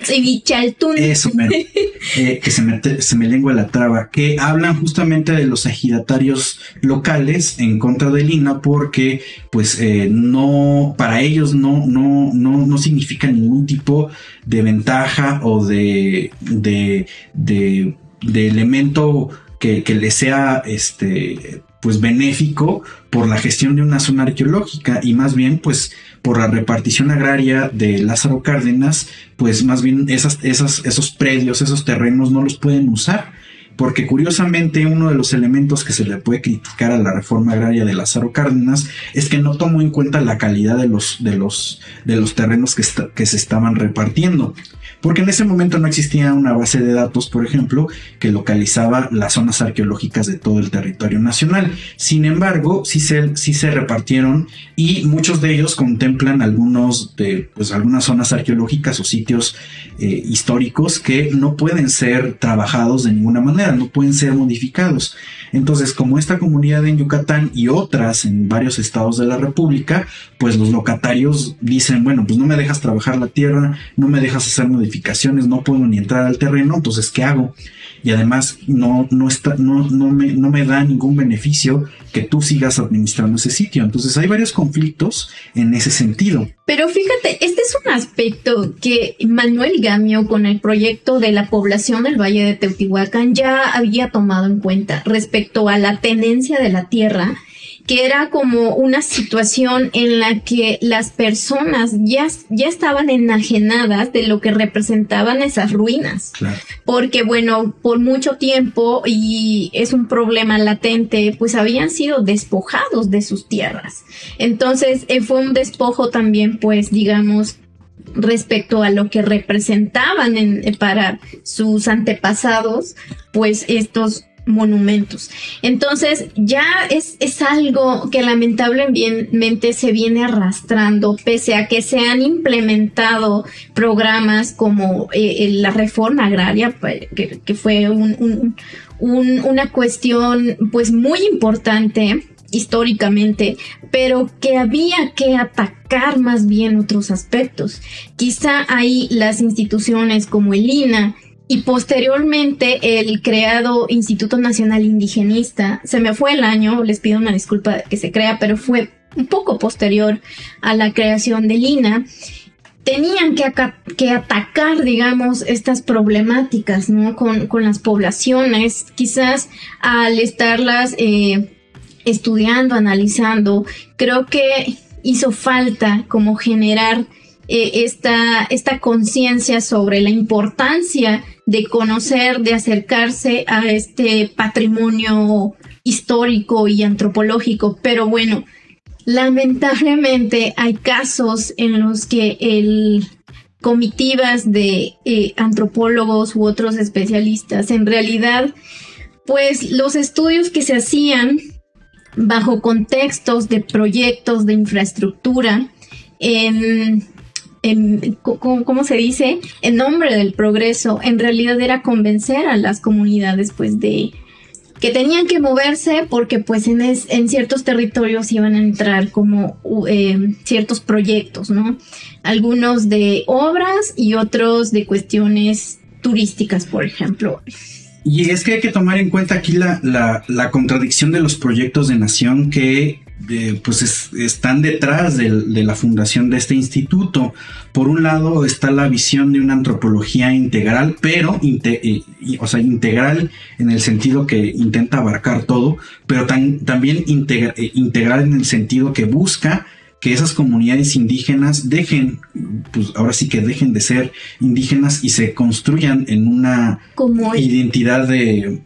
Cibichaltún. Eso, eh, que se me, se me lengua la traba, que hablan justamente de los ejidatarios locales en contra del INA porque, pues, eh, no, para ellos no, no, no, no significa ningún tipo de ventaja o de, de, de, de elemento que, que le sea, este, pues benéfico por la gestión de una zona arqueológica y más bien pues por la repartición agraria de Lázaro Cárdenas, pues más bien esos predios, esos terrenos no los pueden usar porque curiosamente uno de los elementos que se le puede criticar a la reforma agraria de Lázaro Cárdenas es que no tomó en cuenta la calidad de los, de los, de los terrenos que, que se estaban repartiendo. Porque en ese momento no existía una base de datos, por ejemplo, que localizaba las zonas arqueológicas de todo el territorio nacional. Sin embargo, sí se, sí se repartieron y muchos de ellos contemplan algunos de, pues algunas zonas arqueológicas o sitios eh, históricos que no pueden ser trabajados de ninguna manera, no pueden ser modificados. Entonces, como esta comunidad en Yucatán y otras en varios estados de la República, pues los locatarios dicen, bueno, pues no me dejas trabajar la tierra, no me dejas hacer modificaciones, no puedo ni entrar al terreno, entonces, ¿qué hago? y además no, no, está, no, no, me, no me da ningún beneficio que tú sigas administrando ese sitio. Entonces hay varios conflictos en ese sentido. Pero fíjate, este es un aspecto que Manuel Gamio con el proyecto de la población del Valle de Teotihuacán ya ya había tomado en cuenta respecto a la tenencia de la tierra que era como una situación en la que las personas ya, ya estaban enajenadas de lo que representaban esas ruinas. Porque bueno, por mucho tiempo, y es un problema latente, pues habían sido despojados de sus tierras. Entonces eh, fue un despojo también, pues digamos, respecto a lo que representaban en, para sus antepasados, pues estos monumentos. Entonces ya es, es algo que lamentablemente se viene arrastrando, pese a que se han implementado programas como eh, la reforma agraria, pues, que, fue un, una cuestión pues muy importante históricamente, pero que había que atacar más bien otros aspectos. Quizá ahí las instituciones como el INA y posteriormente el creado Instituto Nacional Indigenista, se me fue el año, les pido una disculpa que se crea, pero fue un poco posterior a la creación del INA, tenían que, que atacar, digamos, estas problemáticas, ¿no? Con, con las poblaciones, quizás al estarlas eh, estudiando, analizando, creo que hizo falta como generar eh, esta, esta conciencia sobre la importancia de conocer, de acercarse a este patrimonio histórico y antropológico. Pero bueno, lamentablemente hay casos en los que el comitivas de eh, antropólogos u otros especialistas, en realidad, pues los estudios que se hacían bajo contextos de proyectos de infraestructura en en, ¿cómo se dice? En nombre del progreso, en realidad era convencer a las comunidades, pues, de que tenían que moverse porque, pues, en, en ciertos territorios iban a entrar como eh, ciertos proyectos, ¿no? Algunos de obras y otros de cuestiones turísticas, por ejemplo. Y es que hay que tomar en cuenta aquí la, la, la contradicción de los proyectos de nación que pues están detrás de, la fundación de este instituto. Por un lado está la visión de una antropología integral, pero eh, o sea, integral en el sentido que intenta abarcar todo, pero también eh, integral en el sentido que busca que esas comunidades indígenas dejen, pues ahora sí que dejen de ser indígenas y se construyan en una identidad de,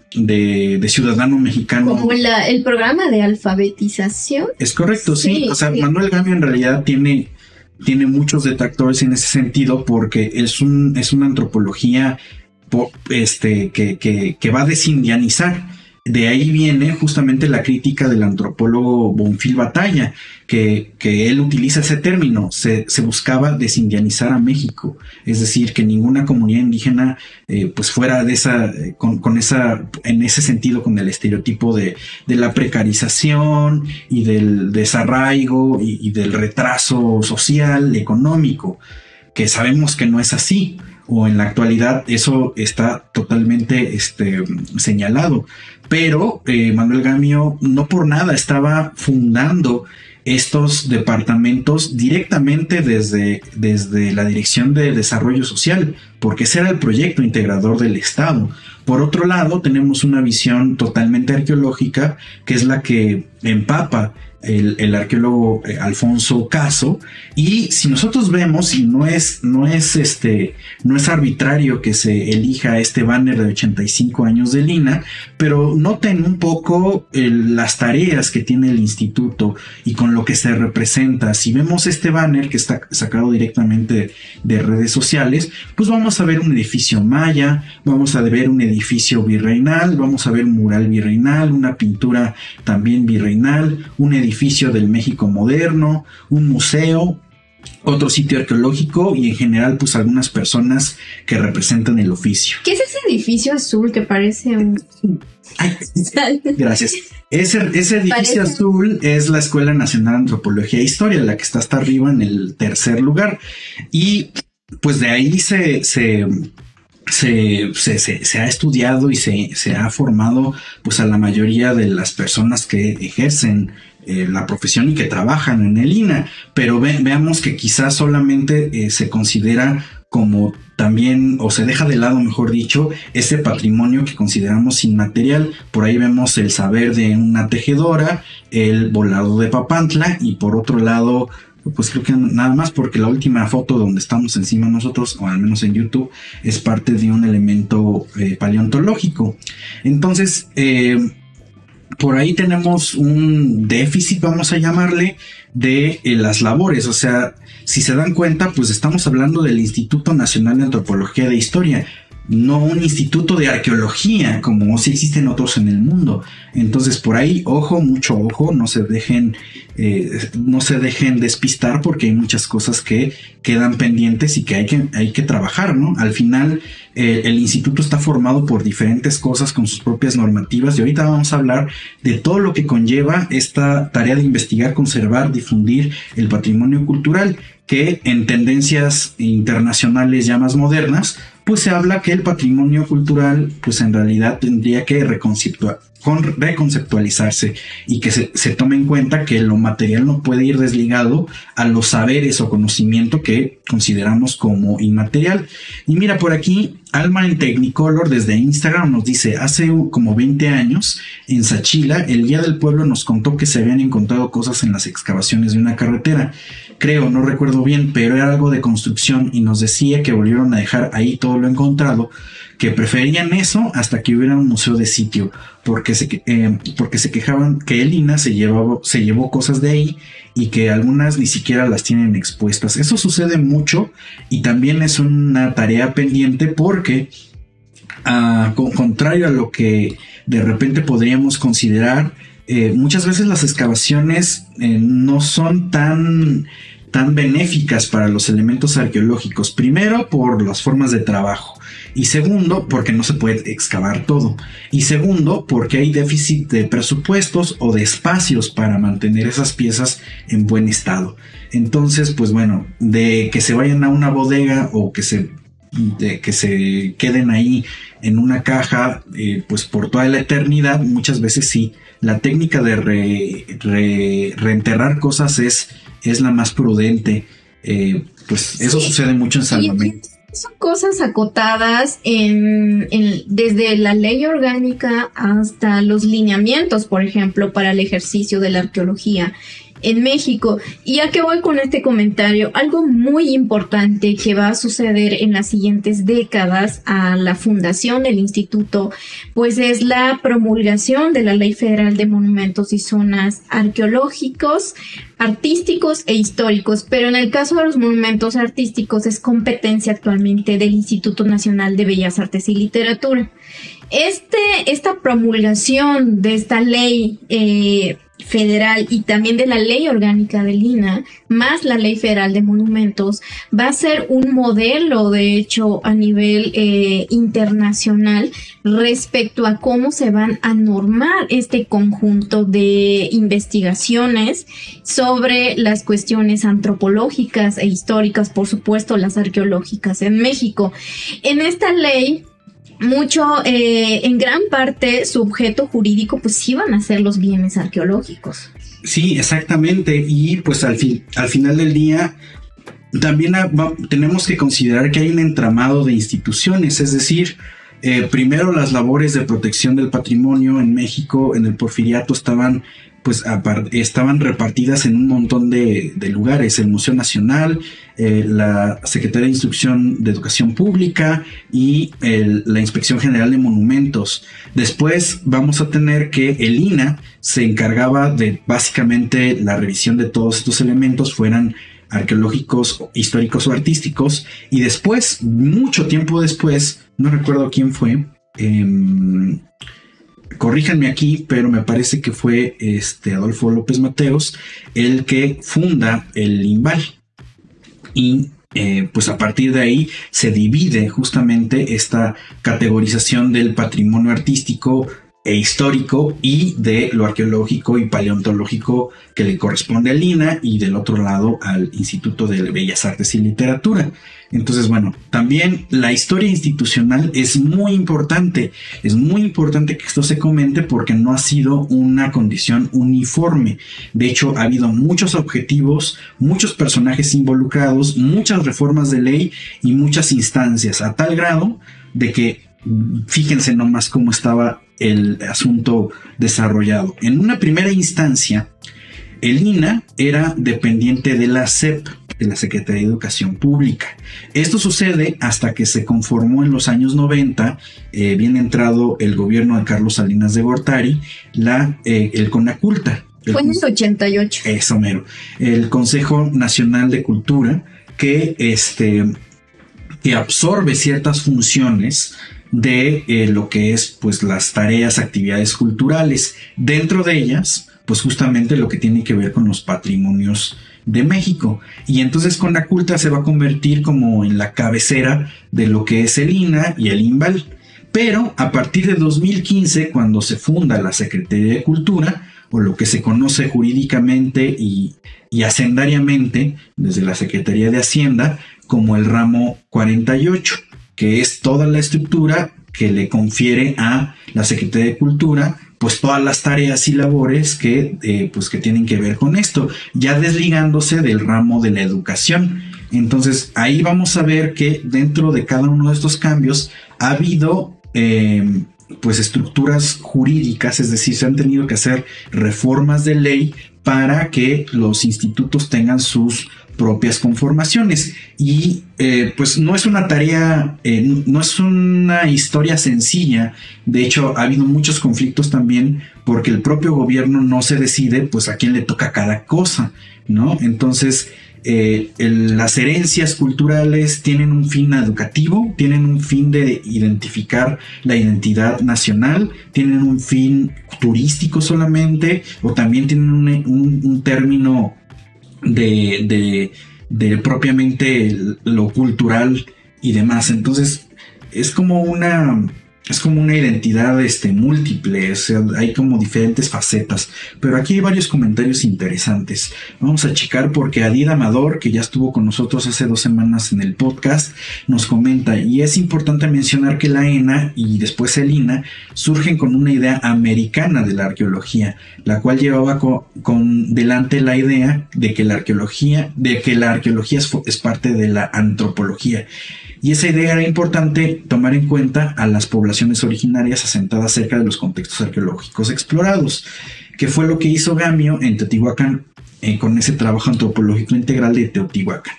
ciudadano mexicano. Como el programa de alfabetización. Es correcto, sí. O sea, Manuel Gamio en realidad tiene, tiene muchos detractores en ese sentido porque es, un, es una antropología este, que, que, que va a desindianizar de ahí viene justamente la crítica del antropólogo Bonfil Batalla, que, que él utiliza ese término, se, se, buscaba desindianizar a México, es decir, que ninguna comunidad indígena eh, pues fuera de esa, eh, con, esa, en ese sentido, con el estereotipo de, de la precarización y del desarraigo y del retraso social, económico, que sabemos que no es así o en la actualidad eso está totalmente este, señalado. Pero eh, Manuel Gamio no por nada estaba fundando estos departamentos directamente desde, desde la Dirección de Desarrollo Social, porque ese era el proyecto integrador del Estado. Por otro lado, tenemos una visión totalmente arqueológica, que es la que empapa el, arqueólogo eh, Alfonso Caso. Y si nosotros vemos, y no es, no es este, no es arbitrario que se elija este banner de 85 años de Lina, pero noten un poco las tareas que tiene el instituto y con lo que se representa. Si vemos este banner que está sacado directamente de redes sociales, pues vamos a ver un edificio maya, vamos a ver un edificio virreinal, vamos a ver un mural virreinal, una pintura también virreinal, un edificio edificio del México moderno, un museo, otro sitio arqueológico y en general pues algunas personas que representan el oficio. ¿Qué es ese edificio azul que parece un... gracias. Ese, edificio azul es la Escuela Nacional de Antropología e Historia, la que está hasta arriba en el tercer lugar. Y pues de ahí se, se se, se, ha estudiado y se, se, ha formado pues a la mayoría de las personas que ejercen eh, la profesión y que trabajan en el INA, pero veamos que quizás solamente eh, se considera como también, o se deja de lado, mejor dicho, ese patrimonio que consideramos inmaterial. Por ahí vemos el saber de una tejedora, el volado de Papantla y por otro lado, pues creo que nada más porque la última foto donde estamos encima nosotros, o al menos en YouTube, es parte de un elemento eh, paleontológico. Entonces, eh, por ahí tenemos un déficit, vamos a llamarle, de eh, las labores. O sea, si se dan cuenta, pues estamos hablando del Instituto Nacional de Antropología de Historia no un instituto de arqueología como si existen otros en el mundo. Entonces por ahí, ojo, mucho ojo, no se dejen, eh, no se dejen despistar porque hay muchas cosas que quedan pendientes y que hay que, hay que trabajar, ¿no? Al final eh, el instituto está formado por diferentes cosas con sus propias normativas y ahorita vamos a hablar de todo lo que conlleva esta tarea de investigar, conservar, difundir el patrimonio cultural que en tendencias internacionales ya más modernas pues se habla que el patrimonio cultural, pues en realidad tendría que reconceptualizarse y que se, se, tome en cuenta que lo material no puede ir desligado a los saberes o conocimiento que consideramos como inmaterial. Y mira, por aquí, Alma en Technicolor desde Instagram nos dice, hace como 20 años en Sachila, el guía del pueblo nos contó que se habían encontrado cosas en las excavaciones de una carretera creo, no recuerdo bien, pero era algo de construcción y nos decía que volvieron a dejar ahí todo lo encontrado, que preferían eso hasta que hubiera un museo de sitio, porque se, eh, porque se quejaban que Elina se, llevaba, se llevó cosas de ahí y que algunas ni siquiera las tienen expuestas. Eso sucede mucho y también es una tarea pendiente porque, uh, contrario a lo que de repente podríamos considerar, eh, muchas veces las excavaciones eh, no son tan, tan benéficas para los elementos arqueológicos. Primero, por las formas de trabajo. Y segundo, porque no se puede excavar todo. Y segundo, porque hay déficit de presupuestos o de espacios para mantener esas piezas en buen estado. Entonces, pues bueno, de que se vayan a una bodega o que se, de que se queden ahí en una caja, eh, pues por toda la eternidad, muchas veces sí la técnica de reenterrar cosas es, es la más prudente. Eh, pues eso sucede mucho en salvamento. Son cosas acotadas en, desde la ley orgánica hasta los lineamientos, por ejemplo, para el ejercicio de la arqueología en México. Y ya que voy con este comentario, algo muy importante que va a suceder en las siguientes décadas a la fundación del instituto, pues es la promulgación de la Ley Federal de Monumentos y Zonas Arqueológicos, artísticos e históricos, pero en el caso de los monumentos artísticos es competencia actualmente del Instituto Nacional de Bellas Artes y Literatura. Este, esta promulgación de esta ley eh, federal y también de la ley orgánica de Lina, más la ley federal de monumentos, va a ser un modelo, de hecho, a nivel eh, internacional respecto a cómo se van a normar este conjunto de investigaciones sobre las cuestiones antropológicas e históricas, por supuesto, las arqueológicas en México. En esta ley, mucho, eh, en gran parte, su objeto jurídico, pues van a ser los bienes arqueológicos. Sí, exactamente. Y pues al, fin, al final del día, también tenemos que considerar que hay un entramado de instituciones, es decir, eh, primero las labores de protección del patrimonio en México, en el porfiriato, estaban pues estaban repartidas en un montón de, lugares, el Museo Nacional, eh, la Secretaría de Instrucción de Educación Pública y la Inspección General de Monumentos. Después vamos a tener que el INA se encargaba de básicamente la revisión de todos estos elementos, fueran arqueológicos, históricos o artísticos, y después, mucho tiempo después, no recuerdo quién fue, eh, corríjanme aquí, pero me parece que fue este Adolfo López Mateos el que funda el INVAL. Y eh, pues a partir de ahí se divide justamente esta categorización del patrimonio artístico e histórico y de lo arqueológico y paleontológico que le corresponde al INA y del otro lado al Instituto de Bellas Artes y Literatura. Entonces, bueno, también la historia institucional es muy importante. Es muy importante que esto se comente porque no ha sido una condición uniforme. De hecho, ha habido muchos objetivos, muchos personajes involucrados, muchas reformas de ley y muchas instancias, a tal grado de que fíjense nomás cómo estaba el asunto desarrollado. En una primera instancia, el INA era dependiente de la SEP, de la Secretaría de Educación Pública. Esto sucede hasta que se conformó en los años 90, eh, bien entrado el gobierno de Carlos Salinas de Gortari, la, eh, el CONACULTA. Fue en el 88. Eso mero. El Consejo Nacional de Cultura, que, este, que absorbe ciertas funciones de eh, lo que es pues las tareas, actividades culturales. Dentro de ellas, pues justamente lo que tiene que ver con los patrimonios de México. Y entonces con la culta se va a convertir como en la cabecera de lo que es el INA y el INVAL. Pero a partir de 2015, cuando se funda la Secretaría de Cultura, o lo que se conoce jurídicamente y, y hacendariamente desde la Secretaría de Hacienda como el ramo 48 que es toda la estructura que le confiere a la Secretaría de Cultura pues todas las tareas y labores que eh, pues que tienen que ver con esto, ya desligándose del ramo de la educación. Entonces ahí vamos a ver que dentro de cada uno de estos cambios ha habido eh, pues estructuras jurídicas, es decir, se han tenido que hacer reformas de ley para que los institutos tengan sus propias conformaciones. Y eh, pues no es una tarea, eh, no es una historia sencilla. De hecho, ha habido muchos conflictos también porque el propio gobierno no se decide pues a quién le toca cada cosa, ¿no? Entonces, eh, las herencias culturales tienen un fin educativo, tienen un fin de identificar la identidad nacional, tienen un fin turístico solamente, o también tienen un término de, de, propiamente lo cultural y demás. Entonces, es como una es como una identidad este, múltiple, o sea, hay como diferentes facetas. Pero aquí hay varios comentarios interesantes. Vamos a checar porque Adida Amador, que ya estuvo con nosotros hace dos semanas en el podcast, nos comenta, y es importante mencionar que la ENA y después el INA surgen con una idea americana de la arqueología, la cual llevaba con, delante la idea de que la arqueología, de que la arqueología es parte de la antropología. Y esa idea era importante tomar en cuenta a las poblaciones originarias asentadas cerca de los contextos arqueológicos explorados, que fue lo que hizo Gamio en Teotihuacán eh, con ese trabajo antropológico integral de Teotihuacán.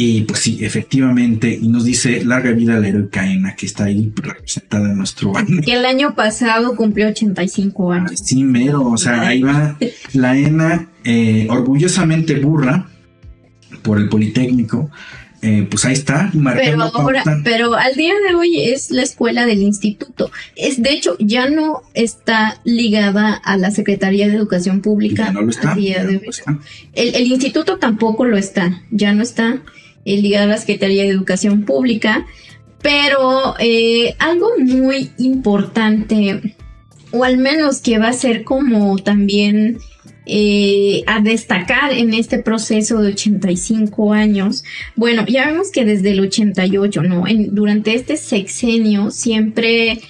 Y pues sí, efectivamente, y nos dice larga vida a la heroica ENA, que está ahí representada en nuestro año. Que el año pasado cumplió 85 años. sí, mero, o sea, ahí va la ENA eh, orgullosamente burra por el Politécnico, eh, pues ahí está, pero ahora, pero al día de hoy es la escuela del instituto. Es de hecho ya no está ligada a la Secretaría de Educación Pública. No lo está. El, instituto tampoco lo está, ya no está eh, ligada a la Secretaría de Educación Pública. Pero eh, algo muy importante, o al menos que va a ser como también eh, a destacar en este proceso de 85 años. Bueno, ya vemos que desde el 88, ¿no? En, durante este sexenio siempre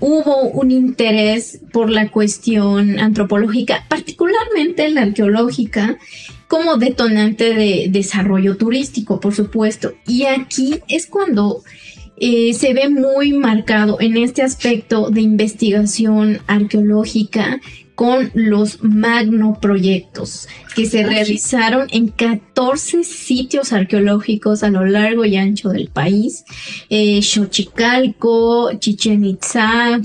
hubo un interés por la cuestión antropológica, particularmente la arqueológica, como detonante de desarrollo turístico, por supuesto. Y aquí es cuando eh, se ve muy marcado en este aspecto de investigación arqueológica con los magno proyectos que se realizaron en 14 sitios arqueológicos a lo largo y ancho del país. Eh, Xochicalco, Chichen Itza,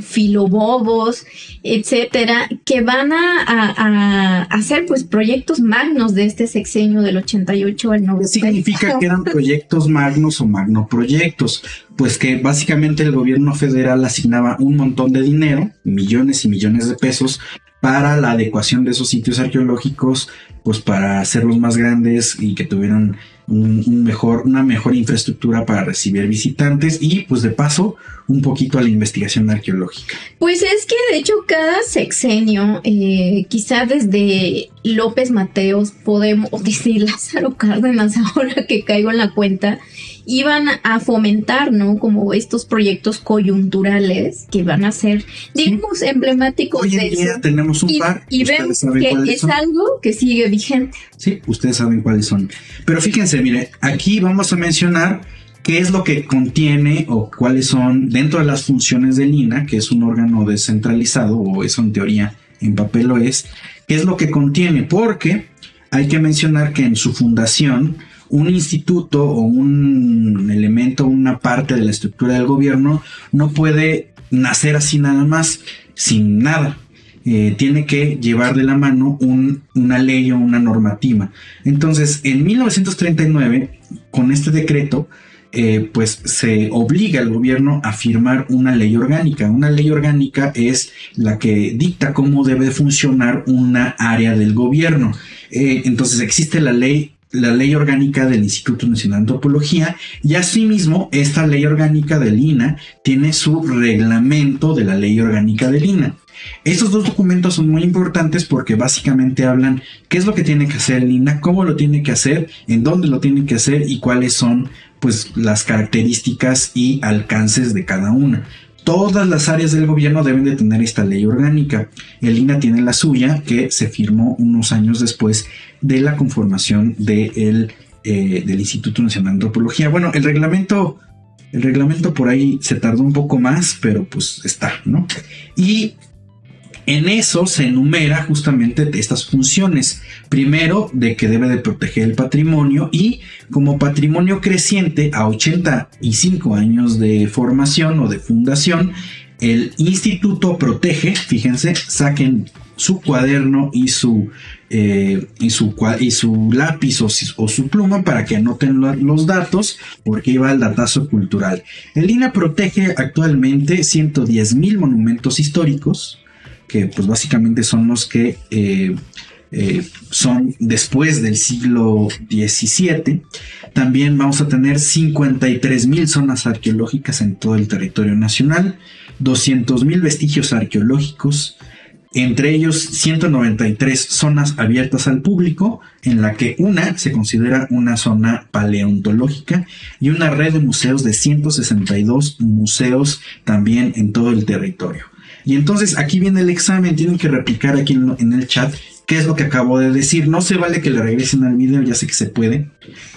filobobos, etcétera, que van a, hacer pues proyectos magnos de este sexenio del 88 al 90. Significa que eran proyectos magnos o magnoproyectos, pues que básicamente el gobierno federal asignaba un montón de dinero, millones y millones de pesos, para la adecuación de esos sitios arqueológicos, pues para hacerlos más grandes y que tuvieran un, mejor, una mejor infraestructura para recibir visitantes y pues de paso un poquito a la investigación arqueológica. Pues es que de hecho cada sexenio, eh, quizá desde López Mateos podemos decir Lázaro Cárdenas ahora que caigo en la cuenta, iban a fomentar, ¿no? Como estos proyectos coyunturales que van a ser, digamos, emblemáticos. Hoy en día tenemos un par. Y vemos que es algo que sigue vigente. Sí, ustedes saben cuáles son. Pero fíjense, mire, aquí vamos a mencionar qué es lo que contiene o cuáles son dentro de las funciones del INA, que es un órgano descentralizado, o eso en teoría en papel lo es, qué es lo que contiene, porque hay que mencionar que en su fundación un instituto o un elemento, una parte de la estructura del gobierno no puede nacer así nada más, sin nada. Eh, tiene que llevar de la mano una ley o una normativa. Entonces, en 1939, con este decreto, eh, pues se obliga al gobierno a firmar una ley orgánica. Una ley orgánica es la que dicta cómo debe funcionar una área del gobierno. Eh, entonces existe la ley la ley orgánica del Instituto Nacional de Antropología y asimismo esta ley orgánica del INA tiene su reglamento de la ley orgánica del INA. Estos dos documentos son muy importantes porque básicamente hablan qué es lo que tiene que hacer el INA, cómo lo tiene que hacer, en dónde lo tiene que hacer y cuáles son pues las características y alcances de cada una. Todas las áreas del gobierno deben de tener esta ley orgánica. El INA tiene la suya, que se firmó unos años después de la conformación eh, del Instituto Nacional de Antropología. Bueno, el reglamento, el reglamento por ahí se tardó un poco más, pero pues está, ¿no? Y en eso se enumera justamente estas funciones. Primero, de que debe de proteger el patrimonio y como patrimonio creciente a 85 años de formación o de fundación, el instituto protege, fíjense, saquen su cuaderno y su, eh, y su, y su lápiz o, su pluma para que anoten los datos, porque iba el datazo cultural. El INA protege actualmente 110 mil monumentos históricos, que pues básicamente son los que eh, eh, son después del siglo XVII. También vamos a tener 53 mil zonas arqueológicas en todo el territorio nacional, 200 mil vestigios arqueológicos, entre ellos 193 zonas abiertas al público, en la que una se considera una zona paleontológica y una red de museos de 162 museos también en todo el territorio. Y entonces aquí viene el examen, tienen que replicar aquí en, el chat qué es lo que acabo de decir. No se vale que le regresen al video, ya sé que se puede,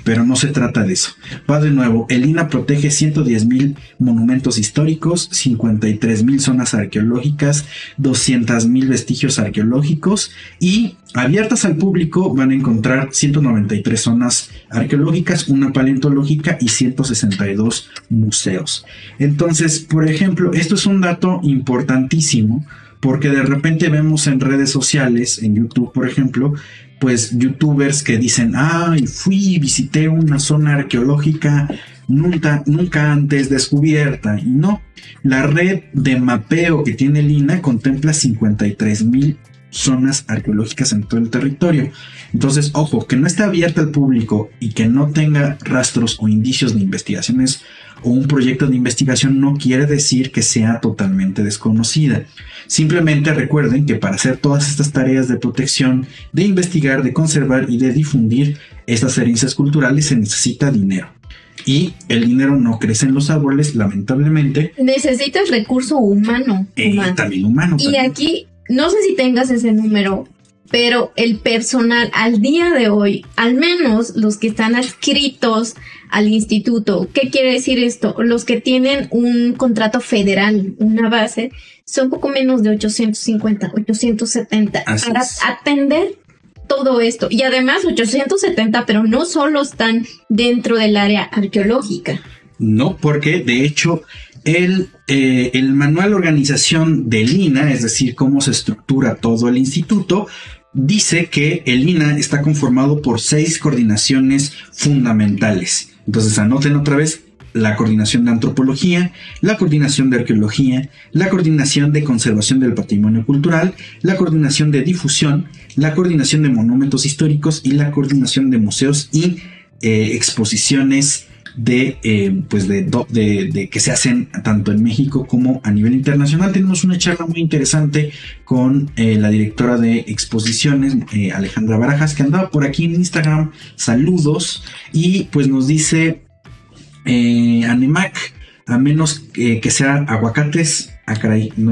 pero no se trata de eso. Va de nuevo, el INA protege 110 mil monumentos históricos, 53 mil zonas arqueológicas, 200 mil vestigios arqueológicos y abiertas al público van a encontrar 193 zonas arqueológicas, una paleontológica y 162 museos. Entonces, por ejemplo, esto es un dato importantísimo porque de repente vemos en redes sociales, en YouTube por ejemplo, pues youtubers que dicen, ay, fui, visité una zona arqueológica nunca, nunca antes descubierta. Y no, la red de mapeo que tiene Lina contempla 53 mil zonas arqueológicas en todo el territorio. Entonces, ojo, que no esté abierta al público y que no tenga rastros o indicios de investigaciones o un proyecto de investigación no quiere decir que sea totalmente desconocida. Simplemente recuerden que para hacer todas estas tareas de protección, de investigar, de conservar y de difundir estas herencias culturales se necesita dinero. Y el dinero no crece en los árboles, lamentablemente. Necesitas recurso humano. Eh, también humano. Y aquí no sé si tengas ese número, pero el personal al día de hoy, al menos los que están adscritos al instituto, ¿qué quiere decir esto? Los que tienen un contrato federal, una base, son poco menos de 850, 870 para atender todo esto. Y además 870, pero no solo están dentro del área arqueológica. No, porque de hecho el, eh, el manual de organización del INA, es decir, cómo se estructura todo el instituto, dice que el INA está conformado por seis coordinaciones fundamentales. Entonces anoten otra vez la coordinación de antropología, la coordinación de arqueología, la coordinación de conservación del patrimonio cultural, la coordinación de difusión, la coordinación de monumentos históricos y la coordinación de museos y eh, exposiciones de, eh, pues de, de, que se hacen tanto en México como a nivel internacional. Tenemos una charla muy interesante con eh, la directora de exposiciones, Alejandra Barajas, que andaba por aquí en Instagram. Saludos. Y pues nos dice eh, Anemac, a menos que sea aguacates, Ah, caray, no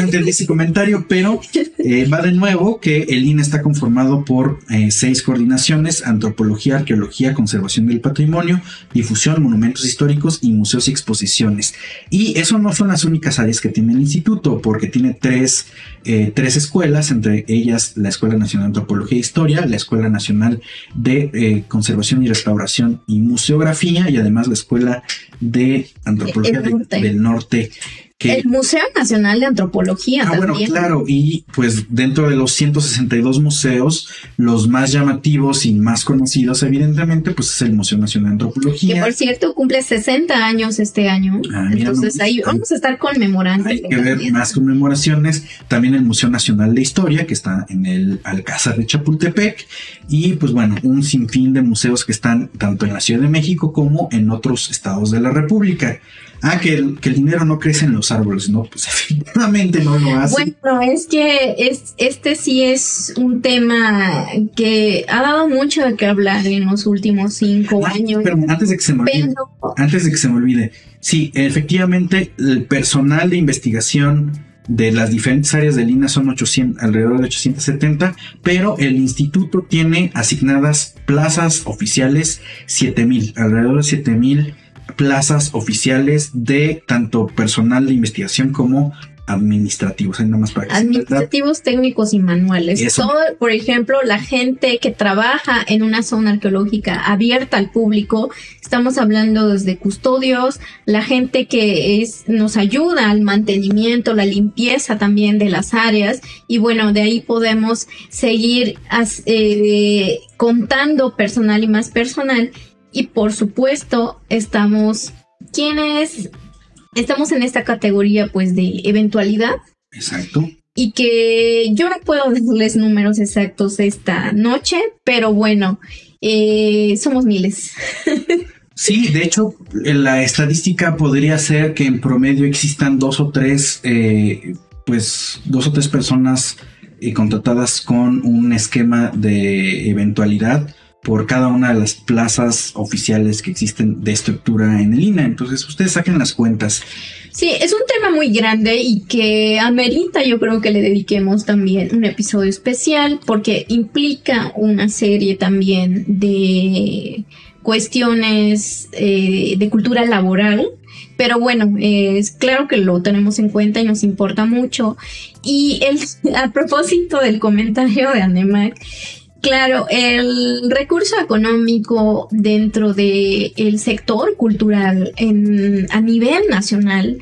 entendí, ese, comentario, pero eh, va de nuevo que el INE está conformado por eh, seis coordinaciones, antropología, arqueología, conservación del patrimonio, difusión, monumentos históricos y museos y exposiciones. Y eso no son las únicas áreas que tiene el instituto, porque tiene tres, eh, tres escuelas, entre ellas la Escuela Nacional de Antropología e Historia, la Escuela Nacional de Conservación y Restauración y Museografía, y además la Escuela de Antropología del Norte. el Museo Nacional de Antropología. Ah, bueno, claro, y pues dentro de los 162 museos, los más llamativos y más conocidos, evidentemente, pues es el Museo Nacional de Antropología. Que por cierto cumple 60 años este año. Ah, Entonces ahí vamos a estar conmemorando. Hay que ver más conmemoraciones. También el Museo Nacional de Historia, que está en el Alcázar de Chapultepec. Y pues bueno, un sinfín de museos que están tanto en la Ciudad de México como en otros estados de la República. Ah, que el, que el dinero no crece en los árboles, no, pues efectivamente no lo hace. Bueno, es que es, este sí es un tema que ha dado mucho de qué hablar en los últimos cinco ah, años. Pero antes de que se me olvide, antes de que se me olvide, sí, efectivamente, el personal de investigación de las diferentes áreas de Lina son 800, alrededor de 870, pero el instituto tiene asignadas plazas oficiales 7000, alrededor de 7000 plazas oficiales de tanto personal de investigación como administrativos, nada más para administrativos, técnicos y manuales. Todo, por ejemplo, la gente que trabaja en una zona arqueológica abierta al público, estamos hablando desde custodios, la gente que es nos ayuda al mantenimiento, la limpieza también de las áreas y bueno, de ahí podemos seguir eh, contando personal y más personal y por supuesto, estamos, ¿quiénes? Estamos en esta categoría pues de eventualidad. Exacto. Y que yo no puedo decirles números exactos esta noche, pero bueno, eh, somos miles. Sí, de hecho, la estadística podría ser que en promedio existan dos o tres, eh, pues, dos o tres personas eh, contratadas con un esquema de eventualidad por cada una de las plazas oficiales que existen de estructura en el INA. Entonces, ustedes saquen las cuentas. Sí, es un tema muy grande y que amerita yo creo que le dediquemos también un episodio especial porque implica una serie también de cuestiones eh, de cultura laboral. Pero bueno, es claro que lo tenemos en cuenta y nos importa mucho. Y el, a propósito del comentario de Anemac, Claro, el recurso económico dentro del el sector cultural en, a nivel nacional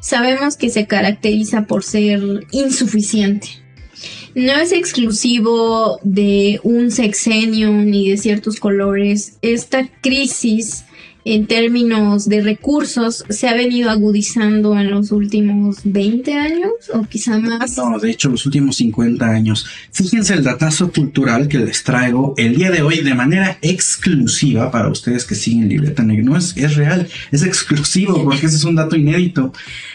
sabemos que se caracteriza por ser insuficiente. No es exclusivo de un sexenio ni de ciertos colores. Esta crisis en términos de recursos se ha venido agudizando en los últimos 20 años o quizá más. No, de hecho los últimos 50 años. Fíjense el datazo cultural que les traigo el día de hoy de manera exclusiva para ustedes que siguen Libreta Negra. No es, es real, es exclusivo porque ese es un dato inédito.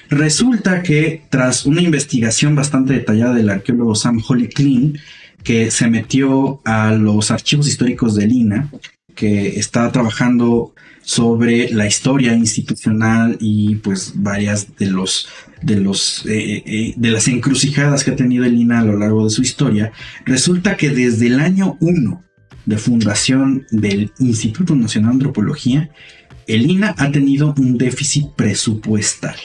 Resulta que tras una investigación bastante detallada del arqueólogo Sam Holly Clean, que se metió a los archivos históricos de Lina, que está trabajando sobre la historia institucional y pues varias de los de los eh, eh, de las encrucijadas que ha tenido el INA a lo largo de su historia resulta que desde el año 1 de fundación del Instituto Nacional de Antropología el INA ha tenido un déficit presupuestal.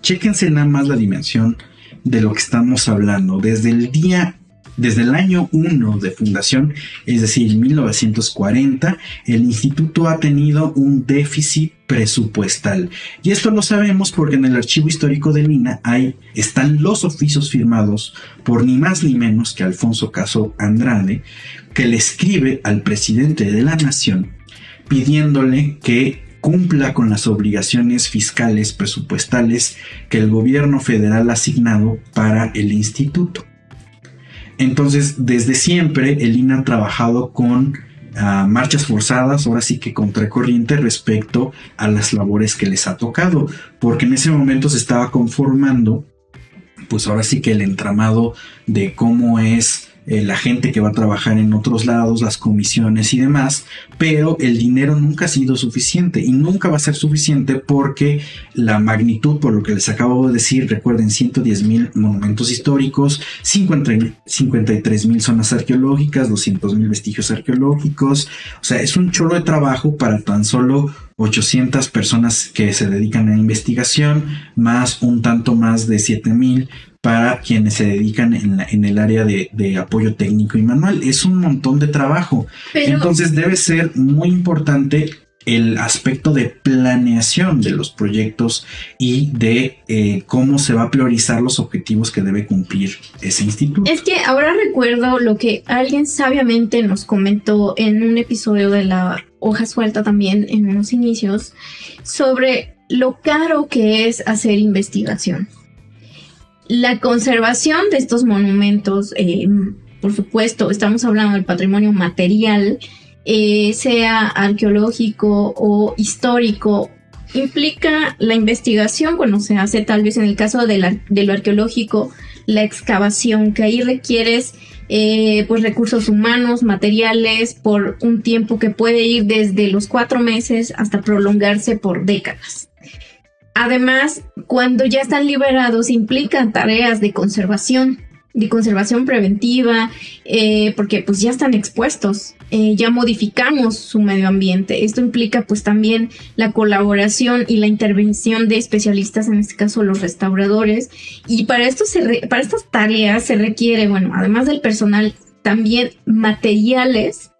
Chéquense nada más la dimensión de lo que estamos hablando. Desde el día desde el año 1 de fundación, es decir, 1940, el instituto ha tenido un déficit presupuestal. Y esto lo sabemos porque en el archivo histórico de Lina hay, están los oficios firmados por ni más ni menos que Alfonso Caso Andrade, que le escribe al presidente de la nación pidiéndole que cumpla con las obligaciones fiscales presupuestales que el gobierno federal ha asignado para el instituto. Entonces, desde siempre, el INA ha trabajado con ah, marchas forzadas, ahora sí que contracorriente respecto a las labores que les ha tocado, porque en ese momento se estaba conformando, pues ahora sí que el entramado de cómo es eh, la gente que va a trabajar en otros lados, las comisiones y demás, pero el dinero nunca ha sido suficiente y nunca va a ser suficiente porque la magnitud, por lo que les acabo de decir, recuerden 110 mil monumentos históricos, 53 mil zonas arqueológicas, 200 mil vestigios arqueológicos, o sea, es un chorro de trabajo para tan solo 800 personas que se dedican a investigación, más un tanto más de 7000 para quienes se dedican en, el área de, apoyo técnico y manual. Es un montón de trabajo. Entonces debe ser muy importante el aspecto de planeación de los proyectos y de eh, cómo se va a priorizar los objetivos que debe cumplir ese instituto. Es que ahora recuerdo lo que alguien sabiamente nos comentó en un episodio de la hoja suelta también en unos inicios sobre lo caro que es hacer investigación. La conservación de estos monumentos, eh, por supuesto, estamos hablando del patrimonio material, eh, sea arqueológico o histórico, implica la investigación cuando se hace tal vez en el caso de, lo arqueológico, la excavación, que ahí requieres eh, pues recursos humanos, materiales, por un tiempo que puede ir desde los cuatro meses hasta prolongarse por décadas. Además, cuando ya están liberados, implican tareas de conservación, de conservación preventiva, eh, porque pues ya están expuestos, eh, ya modificamos su medio ambiente. Esto implica pues también la colaboración y la intervención de especialistas, en este caso los restauradores. Y para, esto se para estas tareas se requiere, bueno, además del personal, también materiales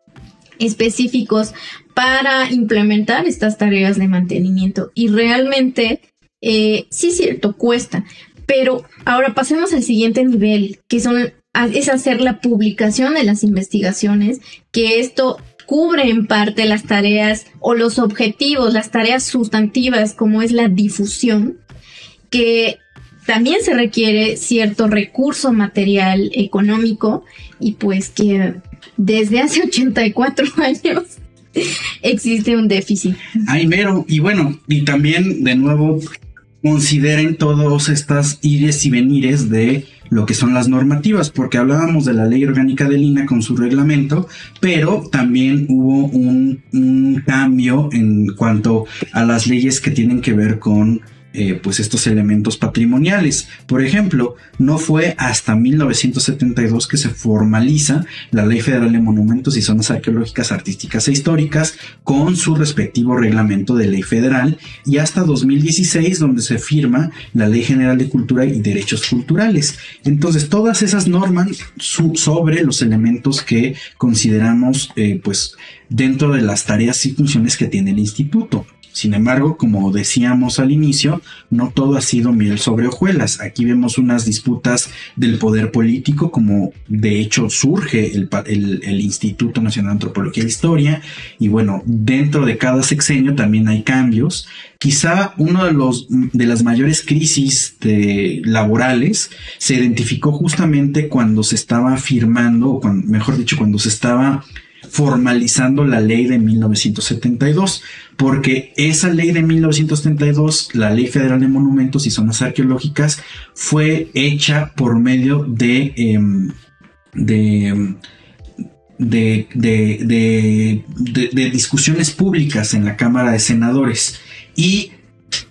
específicos para implementar estas tareas de mantenimiento. Y realmente, eh, sí, cierto, cuesta. Pero ahora pasemos al siguiente nivel, que son, es hacer la publicación de las investigaciones, que esto cubre en parte las tareas o los objetivos, las tareas sustantivas, como es la difusión, que también se requiere cierto recurso material económico y pues que desde hace 84 años existe un déficit. Ay, mero, y bueno, y también de nuevo consideren todos estas ires y venires de lo que son las normativas, porque hablábamos de la ley orgánica de Lina con su reglamento, pero también hubo un, un cambio en cuanto a las leyes que tienen que ver con eh, pues estos elementos patrimoniales. Por ejemplo, no fue hasta 1972 que se formaliza la Ley Federal de Monumentos y Zonas Arqueológicas, Artísticas e Históricas con su respectivo reglamento de ley federal y hasta 2016 donde se firma la Ley General de Cultura y Derechos Culturales. Entonces, todas esas normas sobre los elementos que consideramos eh, pues dentro de las tareas y funciones que tiene el instituto. Sin embargo, como decíamos al inicio, no todo ha sido miel sobre hojuelas. Aquí vemos unas disputas del poder político, como de hecho surge el, Instituto Nacional de Antropología e Historia. Y bueno, dentro de cada sexenio también hay cambios. Quizá uno de los de las mayores crisis laborales se identificó justamente cuando se estaba firmando, o mejor dicho, cuando se estaba formalizando la ley de 1972, porque esa ley de 1972, la Ley Federal de Monumentos y Zonas Arqueológicas, fue hecha por medio de, em, de, de, de, discusiones públicas en la Cámara de Senadores. Y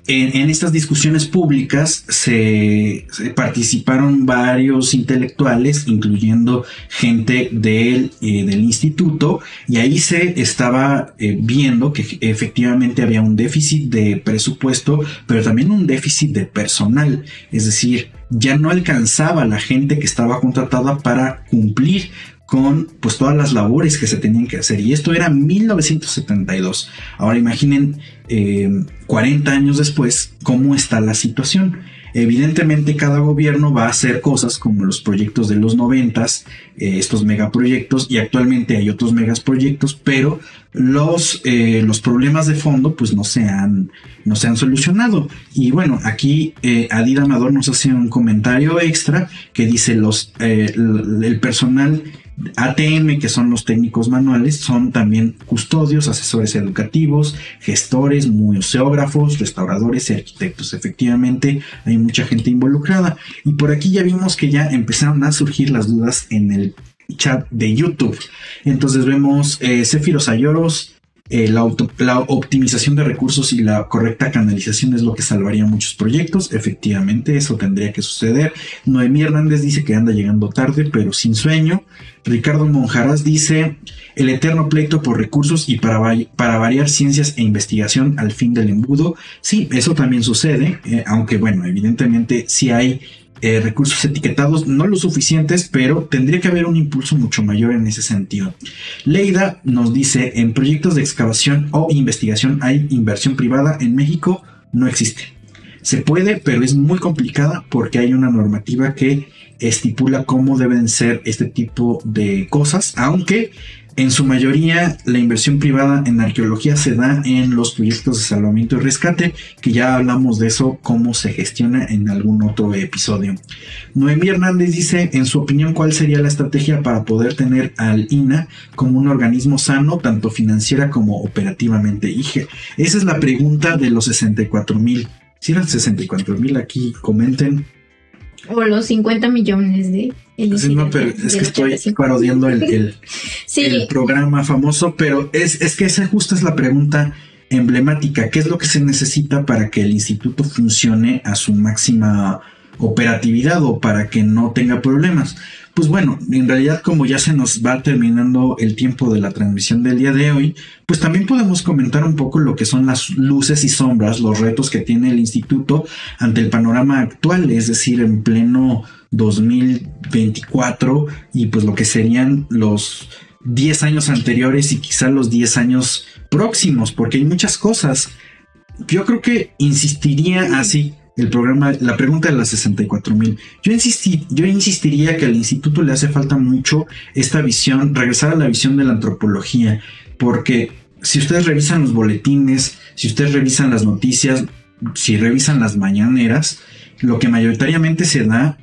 en, estas discusiones públicas se, participaron varios intelectuales, incluyendo gente del, eh, del instituto, y ahí se estaba eh, viendo que efectivamente había un déficit de presupuesto, pero también un déficit de personal, es decir, ya no alcanzaba la gente que estaba contratada para cumplir con pues todas las labores que se tenían que hacer. Y esto era 1972. Ahora imaginen 40 eh, años después cómo está la situación. Evidentemente cada gobierno va a hacer cosas como los proyectos de los noventas, eh, estos megaproyectos y actualmente hay otros megaproyectos, pero los, eh, los problemas de fondo pues no se han, no se han solucionado. Y bueno, aquí eh, Adida Amador nos hace un comentario extra que dice los, eh, el personal ATM, que son los técnicos manuales, son también custodios, asesores educativos, gestores, museógrafos, restauradores y arquitectos. Efectivamente, hay mucha gente involucrada. Y por aquí ya vimos que ya empezaron a surgir las dudas en el chat de YouTube. Entonces vemos eh, Cefiros Ayoros, eh, la, optimización de recursos y la correcta canalización es lo que salvaría muchos proyectos. Efectivamente, eso tendría que suceder. Noemí Hernández dice que anda llegando tarde, pero sin sueño. Ricardo Monjaras dice el eterno pleito por recursos y para, para variar ciencias e investigación al fin del embudo. Sí, eso también sucede, eh, aunque bueno, evidentemente si hay eh, recursos etiquetados, no lo suficientes, pero tendría que haber un impulso mucho mayor en ese sentido. Leida nos dice, en proyectos de excavación o investigación hay inversión privada en México, no existe. Se puede, pero es muy complicada porque hay una normativa que estipula cómo deben ser este tipo de cosas, aunque en su mayoría, la inversión privada en arqueología se da en los proyectos de salvamiento y rescate, que ya hablamos de eso, cómo se gestiona en algún otro episodio. Noemí Hernández dice, en su opinión, ¿cuál sería la estrategia para poder tener al INA como un organismo sano, tanto financiera como operativamente? Esa es la pregunta de los 64 mil. Si eran 64 mil aquí, comenten. O los 50 millones de no, pero es que estoy parodiando el, el, programa famoso, pero es, es que esa justo es la pregunta emblemática. ¿Qué es lo que se necesita para que el instituto funcione a su máxima operatividad o para que no tenga problemas? Pues bueno, en realidad como ya se nos va terminando el tiempo de la transmisión del día de hoy, pues también podemos comentar un poco lo que son las luces y sombras, los retos que tiene el instituto ante el panorama actual, es decir, en pleno 2024 y pues lo que serían los 10 años anteriores y quizá los 10 años próximos, porque hay muchas cosas. Yo creo que insistiría así el programa, la pregunta de las 64 mil. Yo, yo insistiría que al instituto le hace falta mucho esta visión, regresar a la visión de la antropología, porque si ustedes revisan los boletines, si ustedes revisan las noticias, si revisan las mañaneras, lo que mayoritariamente se da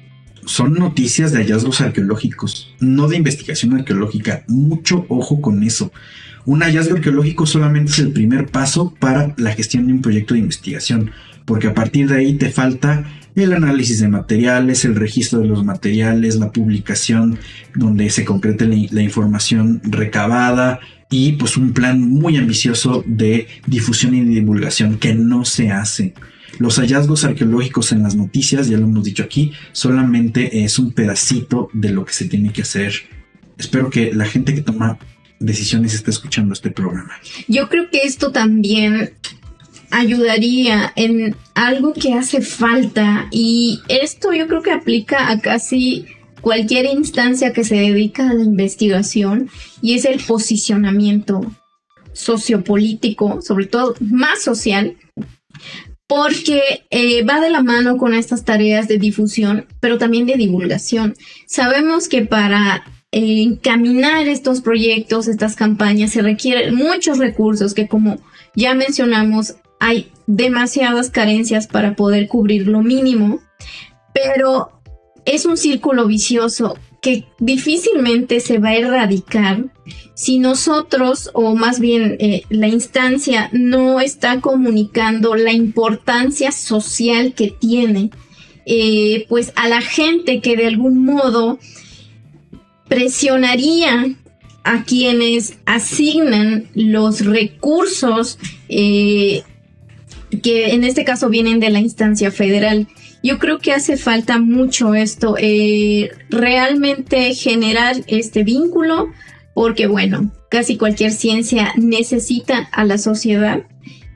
son noticias de hallazgos arqueológicos, no de investigación arqueológica. Mucho ojo con eso. Un hallazgo arqueológico solamente es el primer paso para la gestión de un proyecto de investigación, porque a partir de ahí te falta el análisis de materiales, el registro de los materiales, la publicación donde se concrete la, información recabada y pues un plan muy ambicioso de difusión y divulgación que no se hace. Los hallazgos arqueológicos en las noticias, ya lo hemos dicho aquí, solamente es un pedacito de lo que se tiene que hacer. Espero que la gente que toma decisiones esté escuchando este programa. Yo creo que esto también ayudaría en algo que hace falta y esto yo creo que aplica a casi cualquier instancia que se dedica a la investigación y es el posicionamiento sociopolítico, sobre todo más social, porque eh, va de la mano con estas tareas de difusión, pero también de divulgación. Sabemos que para eh, encaminar estos proyectos, estas campañas, se requieren muchos recursos que como ya mencionamos, hay demasiadas carencias para poder cubrir lo mínimo, pero es un círculo vicioso que difícilmente se va a erradicar si nosotros, o más bien eh, la instancia, no está comunicando la importancia social que tiene, eh, pues a la gente que de algún modo presionaría a quienes asignan los recursos eh, que en este caso vienen de la instancia federal. Yo creo que hace falta mucho esto, realmente generar este vínculo porque bueno, casi cualquier ciencia necesita a la sociedad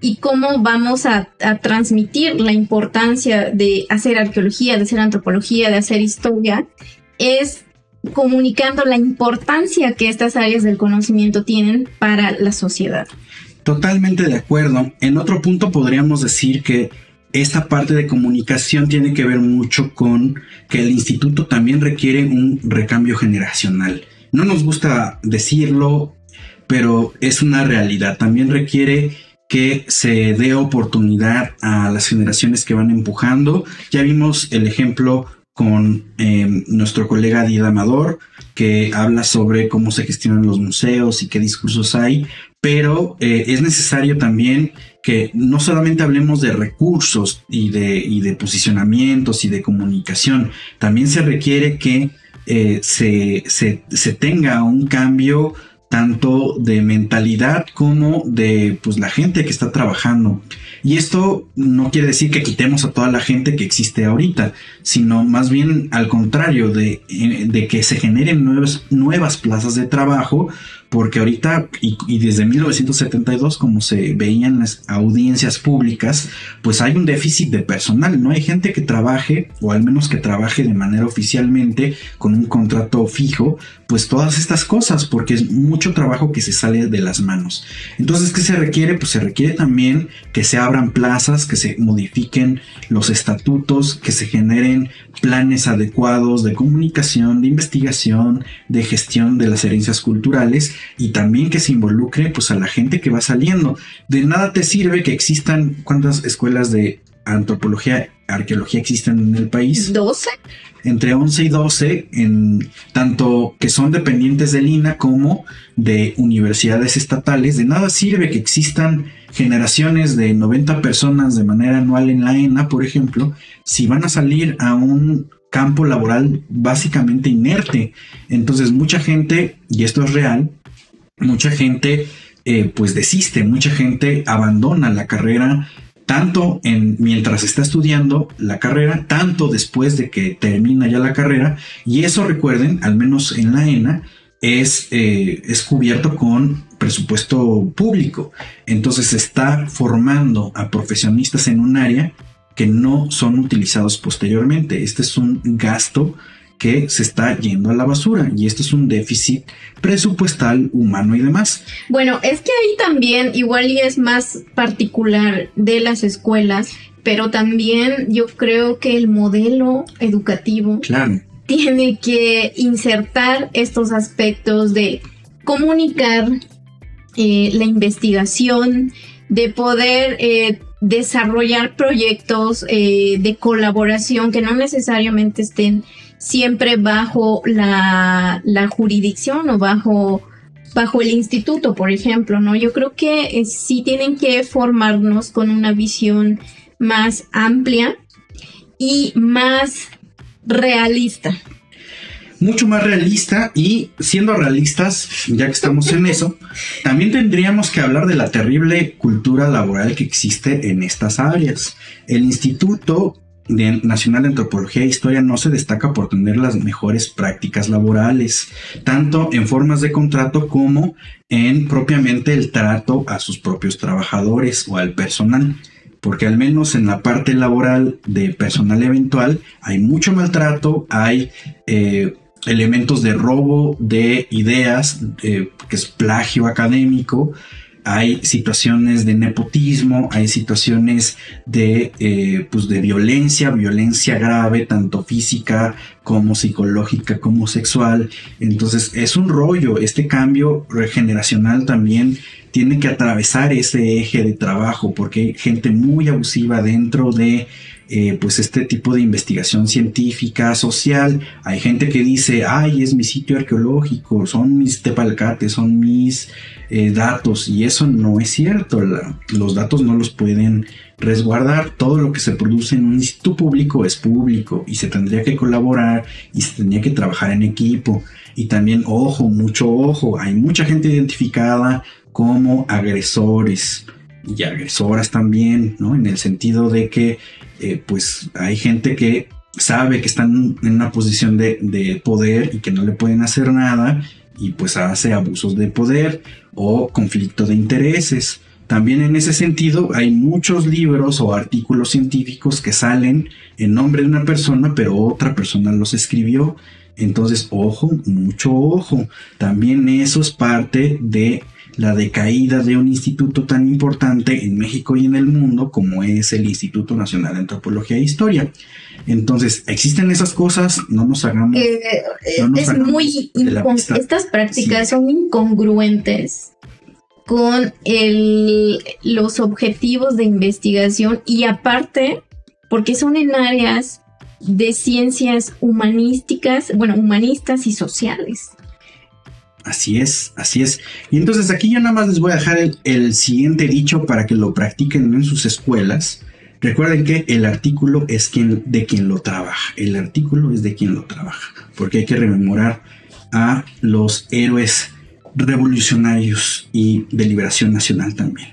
y cómo vamos a, transmitir la importancia de hacer arqueología, de hacer antropología, de hacer historia, es comunicando la importancia que estas áreas del conocimiento tienen para la sociedad. Totalmente de acuerdo. En otro punto podríamos decir que esta parte de comunicación tiene que ver mucho con que el instituto también requiere un recambio generacional. No nos gusta decirlo, pero es una realidad. También requiere que se dé oportunidad a las generaciones que van empujando. Ya vimos el ejemplo con em, nuestro colega Dida Amador, que habla sobre cómo se gestionan los museos y qué discursos hay, pero eh, es necesario también que no solamente hablemos de recursos y de, y de posicionamientos y de comunicación, también se requiere que eh, se, se, se tenga un cambio tanto de mentalidad como de pues la gente que está trabajando. Y esto no quiere decir que quitemos a toda la gente que existe ahorita, sino más bien al contrario, de, eh, de que se generen nuevas, nuevas plazas de trabajo porque ahorita y, desde 1972 como se veían las audiencias públicas pues hay un déficit de personal no hay gente que trabaje o al menos que trabaje de manera oficialmente con un contrato fijo pues todas estas cosas porque es mucho trabajo que se sale de las manos. Entonces qué se requiere pues se requiere también que se abran plazas que se modifiquen los estatutos que se generen planes adecuados de comunicación de investigación de gestión de las herencias culturales y también que se involucre pues a la gente que va saliendo. De nada te sirve que existan cuántas escuelas de antropología, arqueología existen en el país. 12. Entre 11 y 12, en tanto que son dependientes del INA como de universidades estatales. De nada sirve que existan generaciones de 90 personas de manera anual en la ENA, por ejemplo, si van a salir a un campo laboral básicamente inerte. Entonces mucha gente, y esto es real, mucha gente eh, pues desiste, mucha gente abandona la carrera tanto en mientras está estudiando la carrera, tanto después de que termina ya la carrera, y eso recuerden, al menos en la ENA, es, eh, es cubierto con presupuesto público. Entonces se está formando a profesionistas en un área que no son utilizados posteriormente. Este es un gasto que se está yendo a la basura y esto es un déficit presupuestal, humano y demás. Bueno, es que ahí también igual y es más particular de las escuelas, pero también yo creo que el modelo educativo tiene que insertar estos aspectos de comunicar eh, la investigación, de poder eh, desarrollar proyectos eh, de colaboración que no necesariamente estén siempre bajo la, la jurisdicción o bajo, bajo el instituto, por ejemplo, ¿no? Yo creo que eh, sí tienen que formarnos con una visión más amplia y más realista. Mucho más realista y siendo realistas, ya que estamos en eso, también tendríamos que hablar de la terrible cultura laboral que existe en estas áreas. El instituto Nacional de Antropología e Historia no se destaca por tener las mejores prácticas laborales, tanto en formas de contrato como en propiamente el trato a sus propios trabajadores o al personal. Porque al menos en la parte laboral de personal eventual hay mucho maltrato, hay eh, elementos de robo de ideas, eh, que es plagio académico, hay situaciones de nepotismo, hay situaciones de, eh, pues de violencia, violencia grave, tanto física como psicológica, como sexual. Entonces es un rollo, este cambio regeneracional también tiene que atravesar ese eje de trabajo porque hay gente muy abusiva dentro de eh, pues este tipo de investigación científica, social. Hay gente que dice, ay, es mi sitio arqueológico, son mis tepalcates, son mis eh, datos, y eso no es cierto. los datos no los pueden resguardar. Todo lo que se produce en un instituto público es público y se tendría que colaborar y se tendría que trabajar en equipo. Y también, ojo, mucho ojo, hay mucha gente identificada como agresores y agresoras también, ¿no? En el sentido de que eh, pues hay gente que sabe que están en una posición de, poder y que no le pueden hacer nada y pues hace abusos de poder o conflicto de intereses. También en ese sentido hay muchos libros o artículos científicos que salen en nombre de una persona, pero otra persona los escribió. Entonces, ojo, mucho ojo. También eso es parte de la decaída de un instituto tan importante en México y en el mundo como es el Instituto Nacional de Antropología e Historia. Entonces, existen esas cosas, no nos hagamos. Eh, es muy. estas prácticas son incongruentes con los objetivos de investigación y aparte, porque son en áreas de ciencias humanísticas, bueno, humanistas y sociales. Así es, así es. Y entonces aquí yo nada más les voy a dejar el, siguiente dicho para que lo practiquen en sus escuelas. Recuerden que el artículo es quien, de quien lo trabaja. El artículo es de quien lo trabaja. Porque hay que rememorar a los héroes revolucionarios y de liberación nacional también.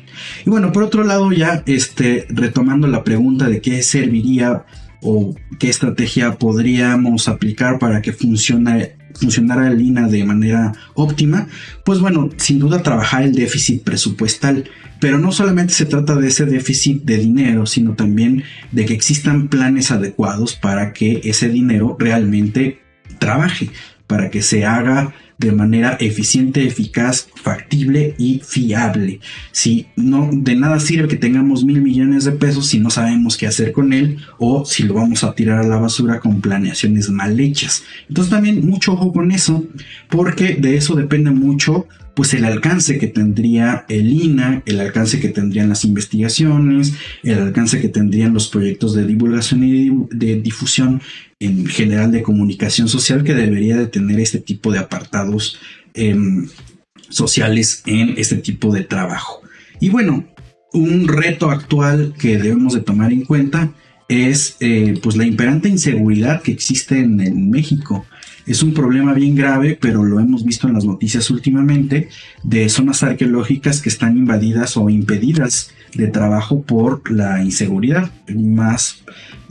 Y bueno, por otro lado, ya este, retomando la pregunta de qué serviría o qué estrategia podríamos aplicar para que funcione, funcionara el INA de manera óptima, pues bueno, sin duda trabajar el déficit presupuestal, pero no solamente se trata de ese déficit de dinero, sino también de que existan planes adecuados para que ese dinero realmente trabaje, para que se haga de manera eficiente, eficaz, factible y fiable. Si no, de nada sirve que tengamos mil millones de pesos si no sabemos qué hacer con él o si lo vamos a tirar a la basura con planeaciones mal hechas. Entonces también mucho ojo con eso, porque de eso depende mucho pues el alcance que tendría el INA, el alcance que tendrían las investigaciones, el alcance que tendrían los proyectos de divulgación y de difusión en general de comunicación social que debería de tener este tipo de apartados em, sociales en este tipo de trabajo. Y bueno, un reto actual que debemos de tomar en cuenta es eh, pues la imperante inseguridad que existe en México. Es un problema bien grave, pero lo hemos visto en las noticias últimamente, de zonas arqueológicas que están invadidas o impedidas de trabajo por la inseguridad, más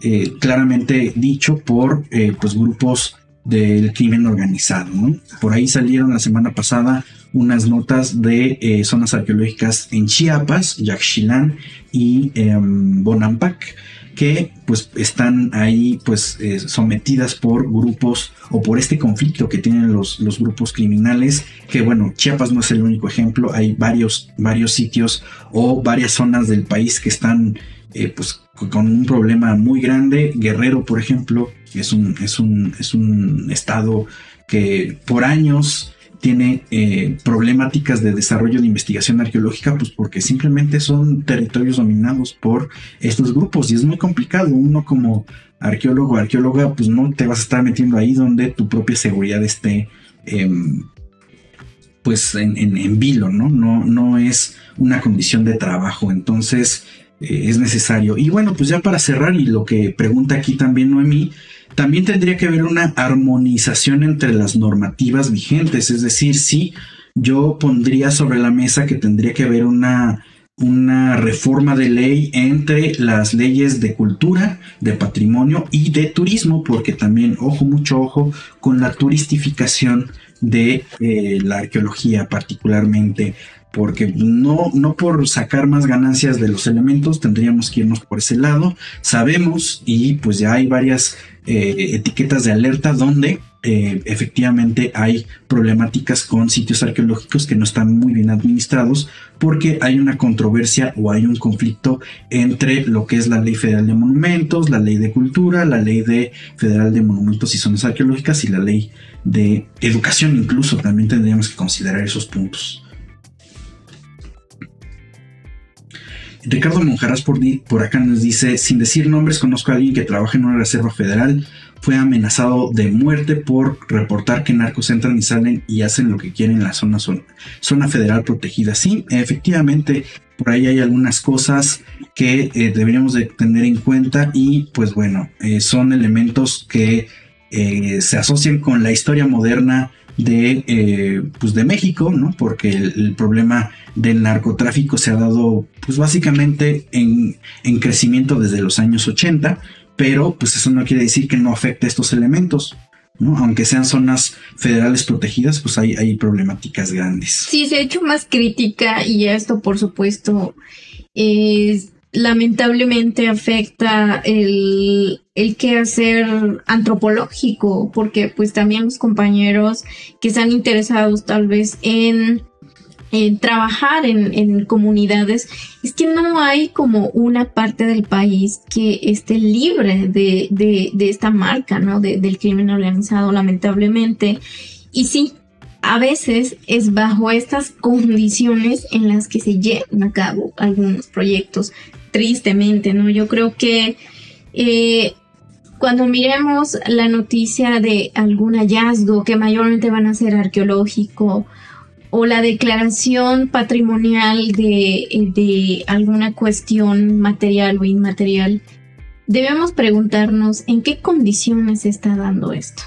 eh, claramente dicho por eh, pues grupos del crimen organizado. Por ahí salieron la semana pasada unas notas de eh, zonas arqueológicas en Chiapas, Yaxchilán y em, Bonampak que pues están ahí pues eh, sometidas por grupos o por este conflicto que tienen los, los, grupos criminales que bueno Chiapas no es el único ejemplo. Hay varios varios sitios o varias zonas del país que están eh, pues con un problema muy grande. Guerrero por ejemplo es un es un es un estado que por años tiene eh, problemáticas de desarrollo de investigación arqueológica, pues porque simplemente son territorios dominados por estos grupos y es muy complicado. Uno como arqueólogo arqueóloga, pues no te vas a estar metiendo ahí donde tu propia seguridad esté, em, pues en, vilo, ¿no? ¿no? No es una condición de trabajo, entonces eh, es necesario. Y bueno, pues ya para cerrar y lo que pregunta aquí también Noemí, también tendría que haber una armonización entre las normativas vigentes, es decir, sí, yo pondría sobre la mesa que tendría que haber una, una reforma de ley entre las leyes de cultura, de patrimonio y de turismo, porque también, ojo, mucho ojo, con la turistificación de eh, la arqueología particularmente porque no, no por sacar más ganancias de los elementos tendríamos que irnos por ese lado. Sabemos y pues ya hay varias eh, etiquetas de alerta donde eh, efectivamente hay problemáticas con sitios arqueológicos que no están muy bien administrados porque hay una controversia o hay un conflicto entre lo que es la ley federal de monumentos, la ley de cultura, la ley de federal de monumentos y zonas arqueológicas y la ley de educación incluso también tendríamos que considerar esos puntos. Ricardo Monjarás por, por acá nos dice, sin decir nombres, conozco a alguien que trabaja en una reserva federal, fue amenazado de muerte por reportar que narcos entran y salen y hacen lo que quieren en la zona, zona, federal protegida. Sí, efectivamente, por ahí hay algunas cosas que eh, deberíamos de tener en cuenta y pues bueno, eh, son elementos que eh, se asocian con la historia moderna de, eh, pues de México, ¿no? Porque el, problema del narcotráfico se ha dado, pues básicamente en, en, crecimiento desde los años 80, pero pues eso no quiere decir que no afecte estos elementos. ¿no? Aunque sean zonas federales protegidas, pues hay, hay problemáticas grandes. Sí, se ha hecho más crítica y esto, por supuesto, es lamentablemente afecta el, el quehacer antropológico, porque pues también los compañeros que están interesados tal vez en, trabajar en, comunidades, es que no hay como una parte del país que esté libre de, de, esta marca, ¿no? del crimen organizado, lamentablemente. Y sí, a veces es bajo estas condiciones en las que se llevan a cabo algunos proyectos, tristemente, ¿no? Yo creo que eh, cuando miremos la noticia de algún hallazgo que mayormente van a ser arqueológico o la declaración patrimonial de, de alguna cuestión material o inmaterial, debemos preguntarnos en qué condiciones se está dando esto.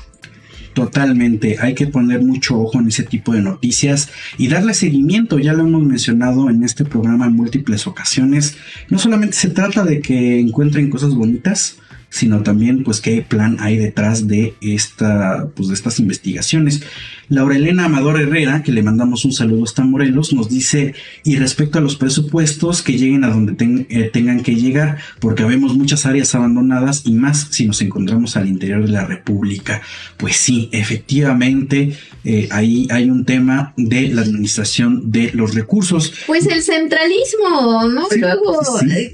Totalmente, hay que poner mucho ojo en ese tipo de noticias y darle seguimiento, ya lo hemos mencionado en este programa en múltiples ocasiones. No solamente se trata de que encuentren cosas bonitas, sino también pues qué plan hay detrás de esta pues de estas investigaciones. Laura Elena Amador Herrera, que le mandamos un saludo hasta Morelos, nos dice y respecto a los presupuestos que lleguen a donde eh, tengan que llegar, porque vemos muchas áreas abandonadas y más si nos encontramos al interior de la República. Pues sí, efectivamente eh, ahí hay un tema de la administración de los recursos. Pues el centralismo, ¿no? Luego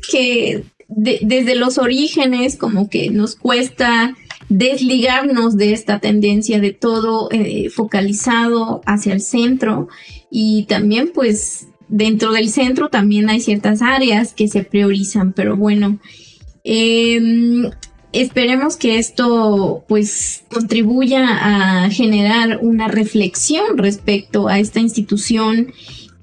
que desde los orígenes como que nos cuesta desligarnos de esta tendencia de todo eh, focalizado hacia el centro. Y también pues dentro del centro también hay ciertas áreas que se priorizan, pero bueno, em, esperemos que esto pues contribuya a generar una reflexión respecto a esta institución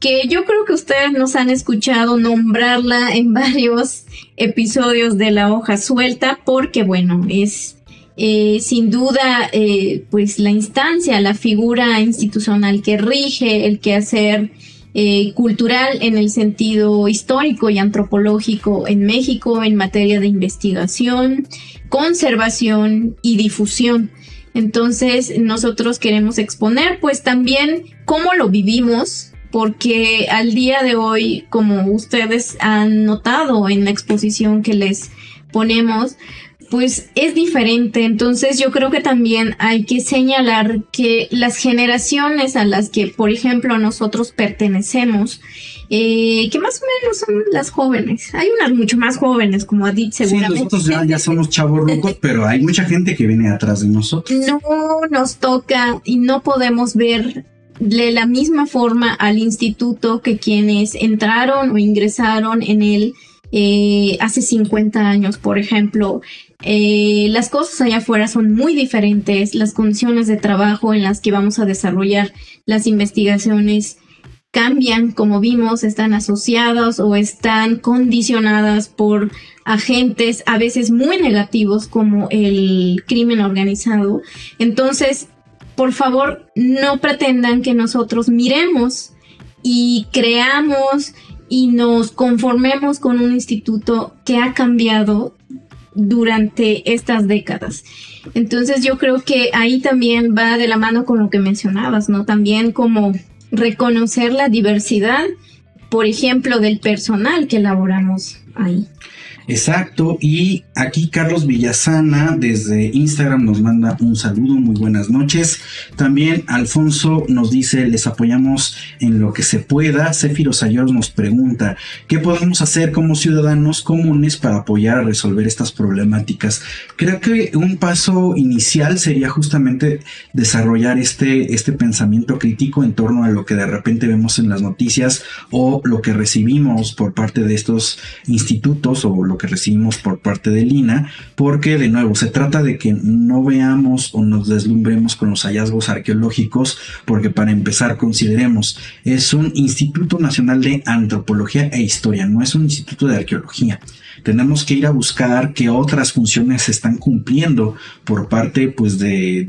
que yo creo que ustedes nos han escuchado nombrarla en varios episodios de la hoja suelta, porque bueno, es eh, sin duda eh, pues la instancia, la figura institucional que rige el quehacer eh, cultural en el sentido histórico y antropológico en México en materia de investigación, conservación y difusión. Entonces nosotros queremos exponer pues también cómo lo vivimos porque al día de hoy, como ustedes han notado en la exposición que les ponemos, pues es diferente. Entonces yo creo que también hay que señalar que las generaciones a las que, por ejemplo, nosotros pertenecemos, eh, que más o menos son las jóvenes. Hay unas mucho más jóvenes, como ha dicho seguramente. Sí, nosotros ya, somos chavos locos, pero hay mucha gente que viene atrás de nosotros. No nos toca y no podemos ver de la misma forma al instituto que quienes entraron o ingresaron en él eh, hace 50 años, por ejemplo. Eh, las cosas allá afuera son muy diferentes, las condiciones de trabajo en las que vamos a desarrollar las investigaciones cambian, como vimos, están asociadas o están condicionadas por agentes a veces muy negativos como el crimen organizado. Entonces, por favor, no pretendan que nosotros miremos y creamos y nos conformemos con un instituto que ha cambiado durante estas décadas. Entonces yo creo que ahí también va de la mano con lo que mencionabas, ¿no? También como reconocer la diversidad, por ejemplo, del personal que elaboramos ahí. Exacto, y aquí Carlos Villasana desde Instagram nos manda un saludo, muy buenas noches. También Alfonso nos dice, les apoyamos en lo que se pueda. Céfiro Sayos nos pregunta, ¿qué podemos hacer como ciudadanos comunes para apoyar a resolver estas problemáticas? Creo que un paso inicial sería justamente desarrollar este, este pensamiento crítico en torno a lo que de repente vemos en las noticias o lo que recibimos por parte de estos institutos o lo que recibimos por parte de Lina, porque de nuevo se trata de que no veamos o nos deslumbremos con los hallazgos arqueológicos, porque para empezar consideremos, es un Instituto Nacional de Antropología e Historia, no es un instituto de arqueología tenemos que ir a buscar qué otras funciones se están cumpliendo por parte pues de,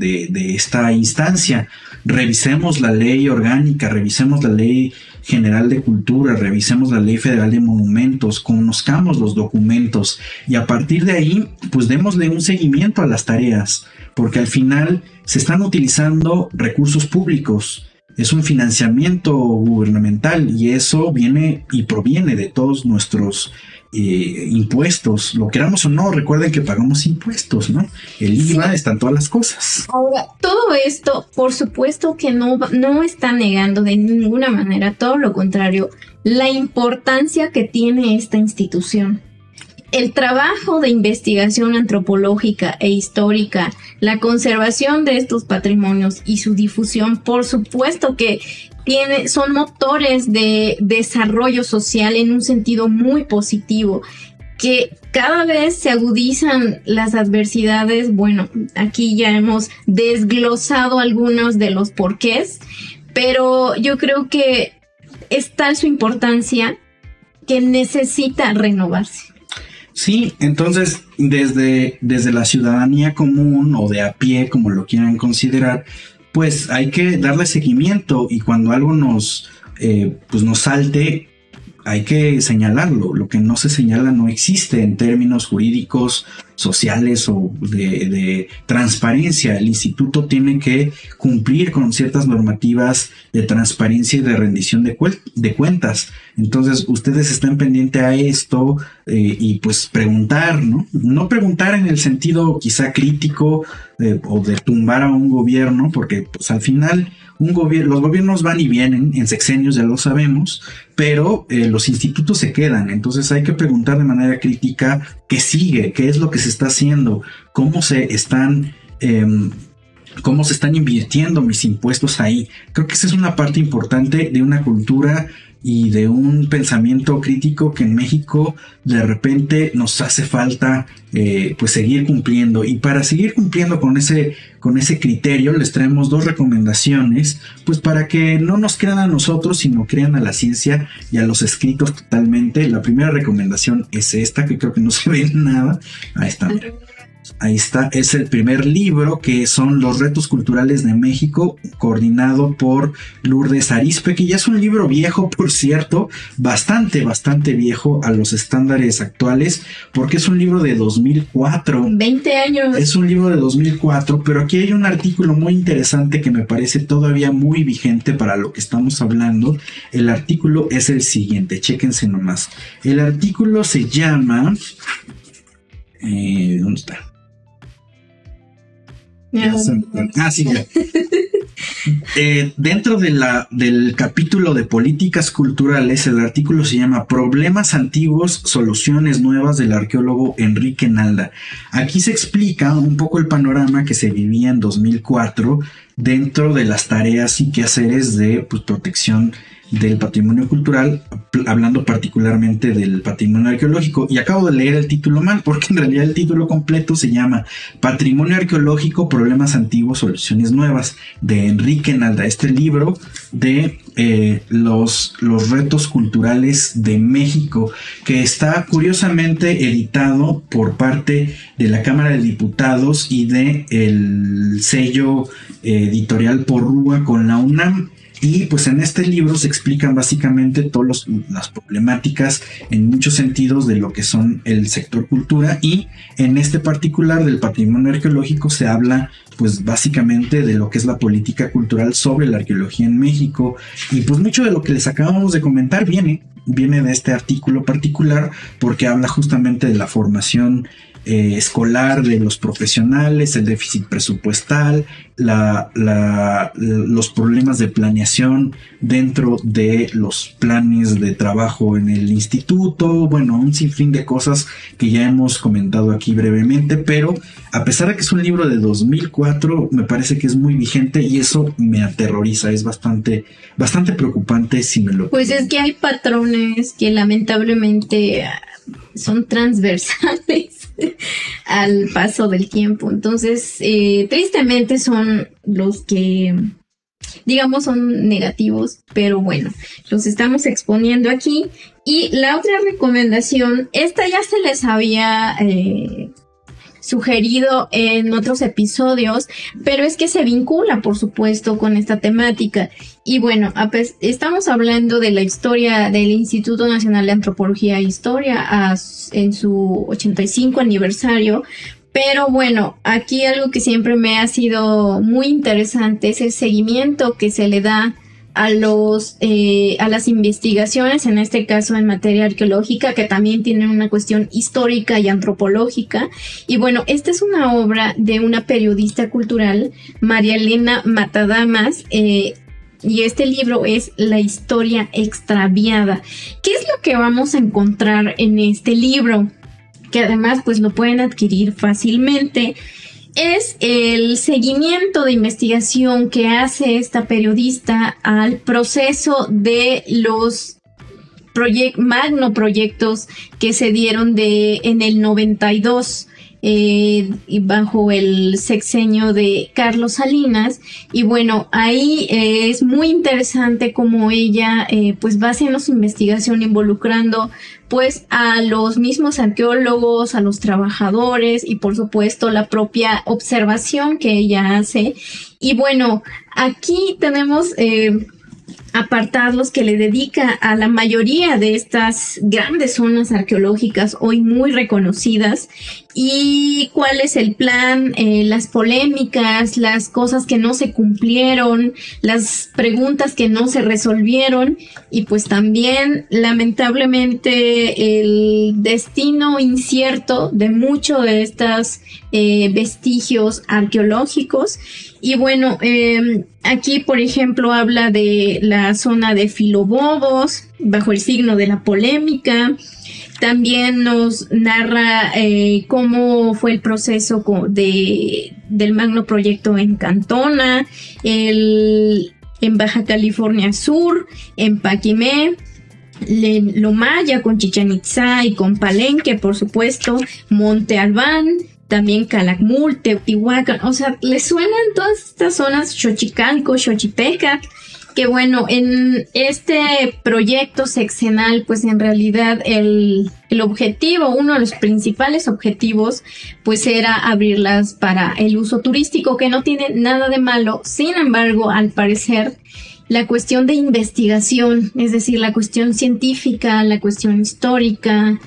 esta instancia. Revisemos la ley orgánica, revisemos la ley General de Cultura, revisemos la Ley Federal de Monumentos, conozcamos los documentos y a partir de ahí, pues démosle un seguimiento a las tareas, porque al final se están utilizando recursos públicos es un financiamiento gubernamental y eso viene y proviene de todos nuestros eh, impuestos, lo queramos o no, recuerden que pagamos impuestos, ¿no? El IVA están todas las cosas. Ahora, todo esto, por supuesto que no, no está negando de ninguna manera, todo lo contrario, la importancia que tiene esta institución. el trabajo de investigación antropológica e histórica, la conservación de estos patrimonios y su difusión, por supuesto que son motores de desarrollo social en un sentido muy positivo que cada vez se agudizan las adversidades. Bueno, aquí ya hemos desglosado algunos de los porqués, pero yo creo que es tal su importancia que necesita renovarse. Sí, entonces desde, desde la ciudadanía común o de a pie, como lo quieran considerar, pues hay que darle seguimiento y cuando algo nos, eh, pues nos salte, hay que señalarlo. Lo que no se señala no existe en términos jurídicos, sociales o de, transparencia. El instituto tiene que cumplir con ciertas normativas de transparencia y de rendición de, de cuentas. Entonces, ustedes están pendientes a esto eh, y pues preguntar, ¿no? No preguntar en el sentido quizá crítico eh, o de tumbar a un gobierno, porque pues al final un los gobiernos van y vienen en sexenios, ya lo sabemos, pero eh, los institutos se quedan. Entonces hay que preguntar de manera crítica qué sigue, qué es lo que se está haciendo, cómo se están... Em, cómo se están invirtiendo mis impuestos ahí. Creo que esa es una parte importante de una cultura y de un pensamiento crítico que en México de repente nos hace falta eh, pues seguir cumpliendo. Y para seguir cumpliendo con ese con ese criterio les traemos dos recomendaciones pues para que no nos crean a nosotros sino crean a la ciencia y a los escritos totalmente. La primera recomendación es esta que creo que no se ve nada ahí está Ahí está, es el primer libro que son Los retos culturales de México, coordinado por Lourdes Arispe, que ya es un libro viejo, por cierto, bastante, bastante viejo a los estándares actuales, porque es un libro de 2004. 20 años. Es un libro de 2004, pero aquí hay un artículo muy interesante que me parece todavía muy vigente para lo que estamos hablando. El artículo es el siguiente, chéquense nomás. El artículo se llama... Eh, ¿Dónde está? Ah, sí, eh, dentro de la, del capítulo de políticas culturales, el artículo se llama Problemas antiguos, soluciones nuevas del arqueólogo Enrique Nalda. Aquí se explica un poco el panorama que se vivía en 2004 dentro de las tareas y quehaceres de pues, protección del patrimonio cultural, hablando particularmente del patrimonio arqueológico. Y acabo de leer el título mal, porque en realidad el título completo se llama Patrimonio arqueológico, problemas antiguos, soluciones nuevas, de Enrique Nalda. Este libro de eh, los, los retos culturales de México, que está curiosamente editado por parte de la Cámara de Diputados y de el sello eh, editorial Porrúa con la UNAM. Y pues en este libro se explican básicamente todas las problemáticas en muchos sentidos de lo que son el sector cultura y en este particular del patrimonio arqueológico se habla pues básicamente de lo que es la política cultural sobre la arqueología en México. Y pues mucho de lo que les acabamos de comentar viene viene de este artículo particular porque habla justamente de la formación eh, escolar de los profesionales, el déficit presupuestal, la, los problemas de planeación dentro de los planes de trabajo en el instituto, bueno, un sinfín de cosas que ya hemos comentado aquí brevemente, pero a pesar de que es un libro de 2004, me parece que es muy vigente y eso me aterroriza, es bastante, bastante preocupante si me lo... Pues es que hay patrones que lamentablemente son transversales al paso del tiempo. Entonces, eh, tristemente son los que, digamos, son negativos, pero bueno, los estamos exponiendo aquí. Y la otra recomendación, esta ya se les había eh, sugerido en otros episodios, pero es que se vincula, por supuesto, con esta temática. Y bueno, estamos hablando de la historia del Instituto Nacional de Antropología e Historia en su 85 aniversario, pero bueno, aquí algo que siempre me ha sido muy interesante es el seguimiento que se le da a los eh, a las investigaciones, en este caso en materia arqueológica, que también tienen una cuestión histórica y antropológica. Y bueno, esta es una obra de una periodista cultural, María Elena Matadamas. Eh, y este libro es La historia extraviada. ¿Qué es lo que vamos a encontrar en este libro? que además pues lo pueden adquirir fácilmente, es el seguimiento de investigación que hace esta periodista al proceso de los magno proyectos que se dieron de en el 92 eh, bajo el sexenio de Carlos Salinas. Y bueno, ahí eh, es muy interesante como ella eh, pues va haciendo su investigación involucrando pues a los mismos arqueólogos, a los trabajadores y por supuesto la propia observación que ella hace. Y bueno, aquí tenemos apartados que le dedica a la mayoría de estas grandes zonas arqueológicas hoy muy reconocidas y cuál es el plan, eh, las polémicas, las cosas que no se cumplieron, las preguntas que no se resolvieron y pues también lamentablemente el destino incierto de muchos de estos eh, vestigios arqueológicos y bueno, em, aquí por ejemplo habla de la zona de Filobobos, bajo el signo de la polémica. También nos narra eh, cómo fue el proceso de, del Magno Proyecto en Cantona, el, en Baja California Sur, en Paquimé, Lomaya con Chichen Itza y con Palenque, por supuesto, Monte Albán, también Calakmul, Teotihuacán, o sea, le suenan todas estas zonas, Xochicalco, Xochipeca, que bueno, en este proyecto sexenal, pues en realidad el, el, objetivo, uno de los principales objetivos, pues era abrirlas para el uso turístico, que no tiene nada de malo, sin embargo, al parecer, la cuestión de investigación, es decir, la cuestión científica, la cuestión histórica,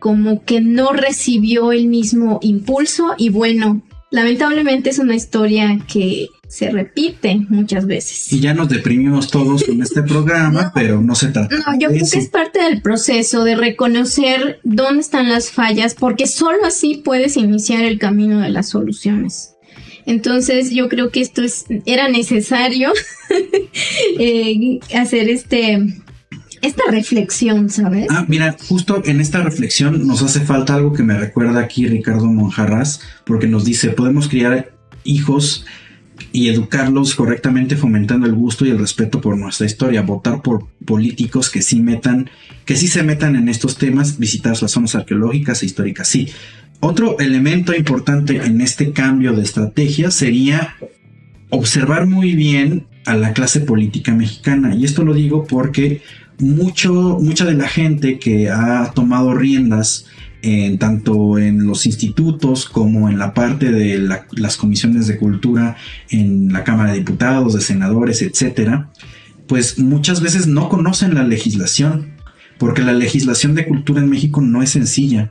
como que no recibió el mismo impulso y bueno, lamentablemente es una historia que se repite muchas veces. Y ya nos deprimimos todos con este programa, pero no se trata. No, yo creo que es parte del proceso de reconocer dónde están las fallas, porque solo así puedes iniciar el camino de las soluciones. Entonces yo creo que esto es, era necesario eh, hacer este esta reflexión, ¿sabes? Ah, mira, justo en esta reflexión nos hace falta algo que me recuerda aquí Ricardo Monjarras, porque nos dice, podemos criar hijos y educarlos correctamente fomentando el gusto y el respeto por nuestra historia, votar por políticos que sí metan, que sí se metan en estos temas, visitar las zonas arqueológicas e históricas, sí. Otro elemento importante en este cambio de estrategia sería observar muy bien a la clase política mexicana. Y esto lo digo porque mucho, mucha de la gente que ha tomado riendas en, tanto en los institutos como en la parte de las comisiones de cultura en la Cámara de Diputados, de senadores, etcétera, pues muchas veces no conocen la legislación, porque la legislación de cultura en México no es sencilla.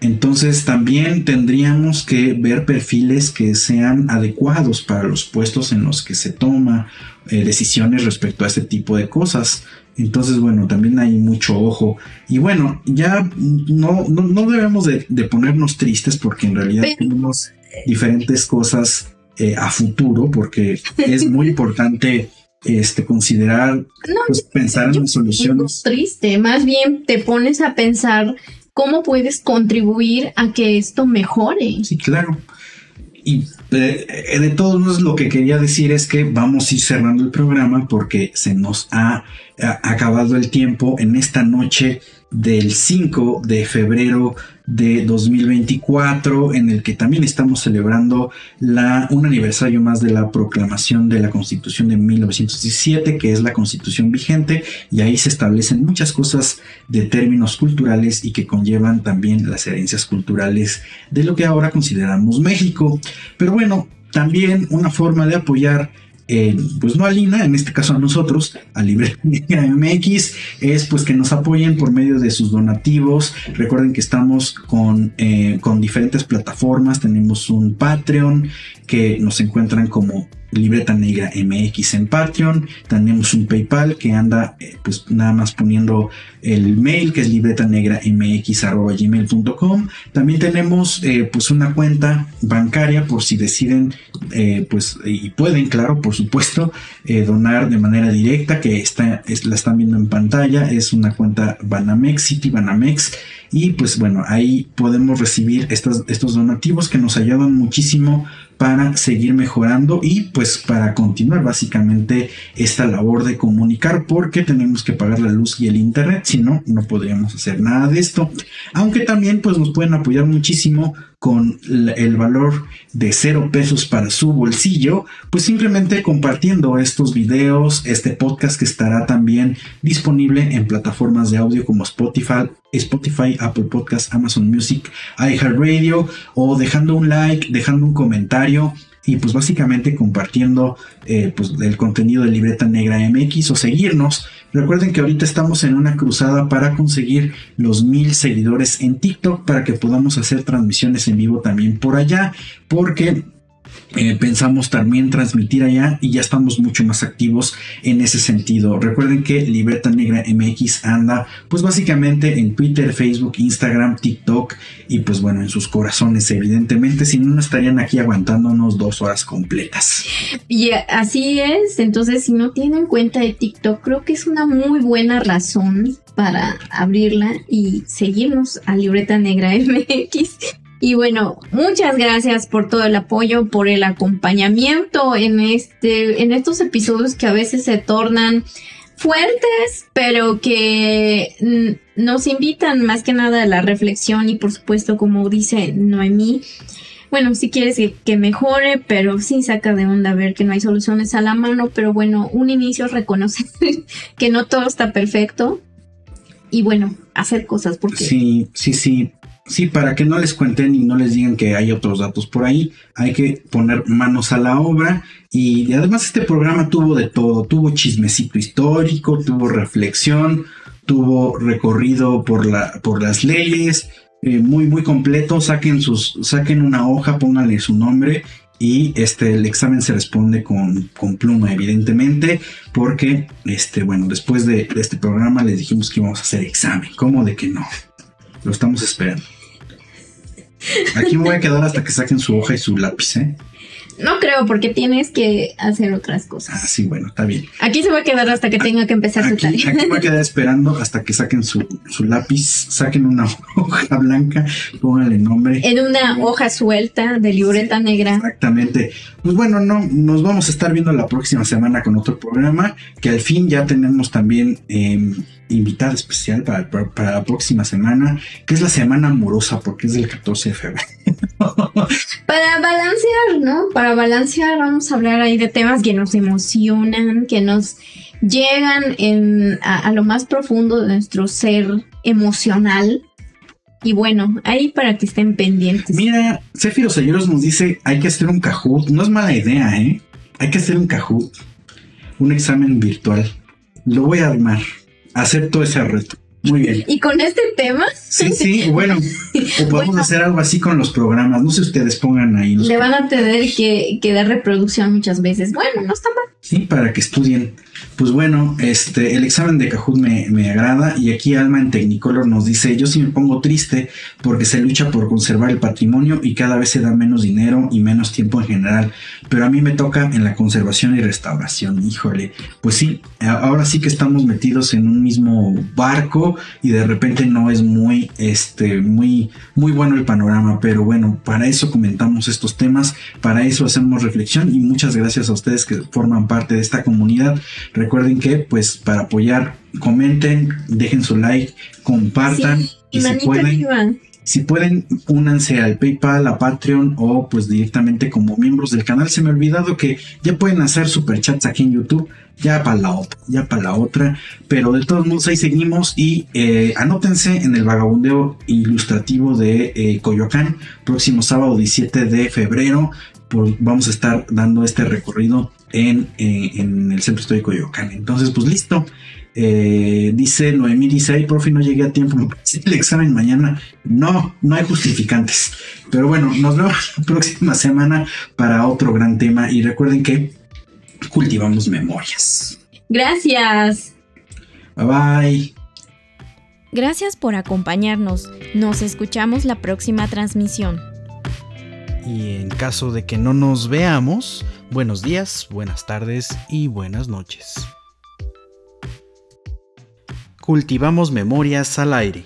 Entonces también tendríamos que ver perfiles que sean adecuados para los puestos en los que se toma eh, decisiones respecto a este tipo de cosas. Entonces, bueno, también hay mucho ojo. Y bueno, ya no, no, debemos de, ponernos tristes porque en realidad tenemos diferentes cosas eh, a futuro porque es muy importante este considerar pues, pensar en soluciones. triste, más bien te pones a pensar cómo puedes contribuir a que esto mejore. Sí, claro. Y de, de todos modos lo que quería decir es que vamos a ir cerrando el programa porque se nos ha acabado el tiempo en esta noche del 5 de febrero de 2024 en el que también estamos celebrando la, un aniversario más de la proclamación de la constitución de 1917 que es la constitución vigente y ahí se establecen muchas cosas de términos culturales y que conllevan también las herencias culturales de lo que ahora consideramos México. Pero bueno también una forma de apoyar eh, pues no a Lina, en este caso a nosotros, a Libre MX, es pues que nos apoyen por medio de sus donativos. Recuerden que estamos con, eh, con diferentes plataformas, tenemos un Patreon, que nos encuentran como Libreta Negra MX en Patreon. Tenemos un PayPal que anda eh, pues nada más poniendo el mail que es libreta negra mx También tenemos eh, pues una cuenta bancaria por si deciden eh, pues y pueden claro por supuesto donar de manera directa que está la están viendo en pantalla. Es una cuenta Banamex City Banamex y pues bueno ahí podemos recibir estos, estos donativos que nos ayudan muchísimo para seguir mejorando y pues para continuar básicamente esta labor de comunicar porque tenemos que pagar la luz y el internet, si no, no podríamos hacer nada de esto. Aunque también pues nos pueden apoyar muchísimo con el valor de cero pesos para su bolsillo, pues simplemente compartiendo estos videos, este podcast que estará también disponible en plataformas de audio como Spotify, Spotify, Apple Podcast, Amazon Music, iHeartRadio o dejando un like, dejando un comentario y pues básicamente compartiendo eh, pues el contenido de Libreta Negra MX o seguirnos. Recuerden que ahorita estamos en una cruzada para conseguir los mil seguidores en TikTok para que podamos hacer transmisiones en vivo también por allá porque eh, pensamos también transmitir allá y ya estamos mucho más activos en ese sentido. Recuerden que Libertad Negra MX anda pues básicamente en Twitter, Facebook, Instagram, TikTok y pues bueno en sus corazones evidentemente si no, no estarían aquí aguantándonos dos horas completas. Y así es, entonces si no tienen cuenta de TikTok creo que es una muy buena razón para abrirla y seguirnos a Libreta Negra MX y bueno, muchas gracias por todo el apoyo, por el acompañamiento en este, en estos episodios que a veces se tornan fuertes, pero que nos invitan más que nada a la reflexión y por supuesto, como dice Noemí, bueno, si quieres que, mejore, pero sí saca de onda ver que no hay soluciones a la mano, pero bueno, un inicio es reconocer que no todo está perfecto y bueno, hacer cosas porque... Sí, sí, sí. Sí, para que no les cuenten y no les digan que hay otros datos por ahí, hay que poner manos a la obra. Y además este programa tuvo de todo, tuvo chismecito histórico, tuvo reflexión, tuvo recorrido por, la, por las leyes, eh, muy muy completo, saquen sus, saquen una hoja, pónganle su nombre y este el examen se responde con, con, pluma evidentemente porque este bueno después de, de, este programa les dijimos que íbamos a hacer examen. Cómo de que no lo estamos esperando Aquí me voy a quedar hasta que saquen su hoja y su lápiz, ¿eh? No creo, porque tienes que hacer otras cosas. Ah, sí, bueno, está bien. Aquí se va a quedar hasta que tenga que empezar su tarea. Aquí voy a quedar esperando hasta que saquen su, su lápiz, saquen una hoja blanca, pónganle nombre. En una hoja suelta de libreta negra. Exactamente. Pues bueno, no, nos vamos a estar viendo la próxima semana con otro programa, que al fin ya tenemos también eh, invitada especial para, para, la próxima semana, que es la semana amorosa, porque es del 14 de febrero. para balancear, ¿no? Para balancear, vamos a hablar ahí de temas que nos emocionan, que nos llegan a, lo más profundo de nuestro ser emocional. Y bueno, ahí para que estén pendientes. Mira, Cefiro Selleros nos dice, hay que hacer un Kahoot. No es mala idea, ¿eh? Hay que hacer un Kahoot. Un examen virtual. Lo voy a armar acepto ese reto. Muy bien. ¿Y con este tema? Sí, sí, bueno, o podemos hacer algo así con los programas. No sé, ustedes pongan ahí. Le van a tener que, que dar reproducción muchas veces. Bueno, no está mal. Sí, para que estudien. Pues bueno, este, el examen de Kahoot me, agrada y aquí Alma en Technicolor nos dice, yo sí me pongo triste porque se lucha por conservar el patrimonio y cada vez se da menos dinero y menos tiempo en general, pero a mí me toca en la conservación y restauración, híjole, pues sí, ahora sí que estamos metidos en un mismo barco y de repente no es muy, este, muy, muy bueno el panorama, pero bueno, para eso comentamos estos temas, para eso hacemos reflexión y muchas gracias a ustedes que forman parte de esta comunidad. Recuerden que, pues, para apoyar, comenten, dejen su like, compartan y si pueden. Si pueden, únanse al PayPal, a Patreon o pues directamente como miembros del canal. Se me ha olvidado que ya pueden hacer superchats aquí en YouTube. Ya para la otra, ya para la otra. Pero de todos modos ahí seguimos y eh, anótense en el vagabundeo ilustrativo de eh, Coyoacán. Próximo sábado 17 de febrero. vamos a estar dando este recorrido en, eh, en el Centro Histórico de Yocan. Entonces, pues listo. Eh, dice Noemí, dice, ay, profe, no llegué a tiempo, me el examen mañana. No, no hay justificantes. Pero bueno, nos vemos la próxima semana para otro gran tema y recuerden que cultivamos memorias. Gracias. Bye bye. Gracias por acompañarnos. Nos escuchamos la próxima transmisión. Y en caso de que no nos veamos, buenos días, buenas tardes y buenas noches. Cultivamos memorias al aire.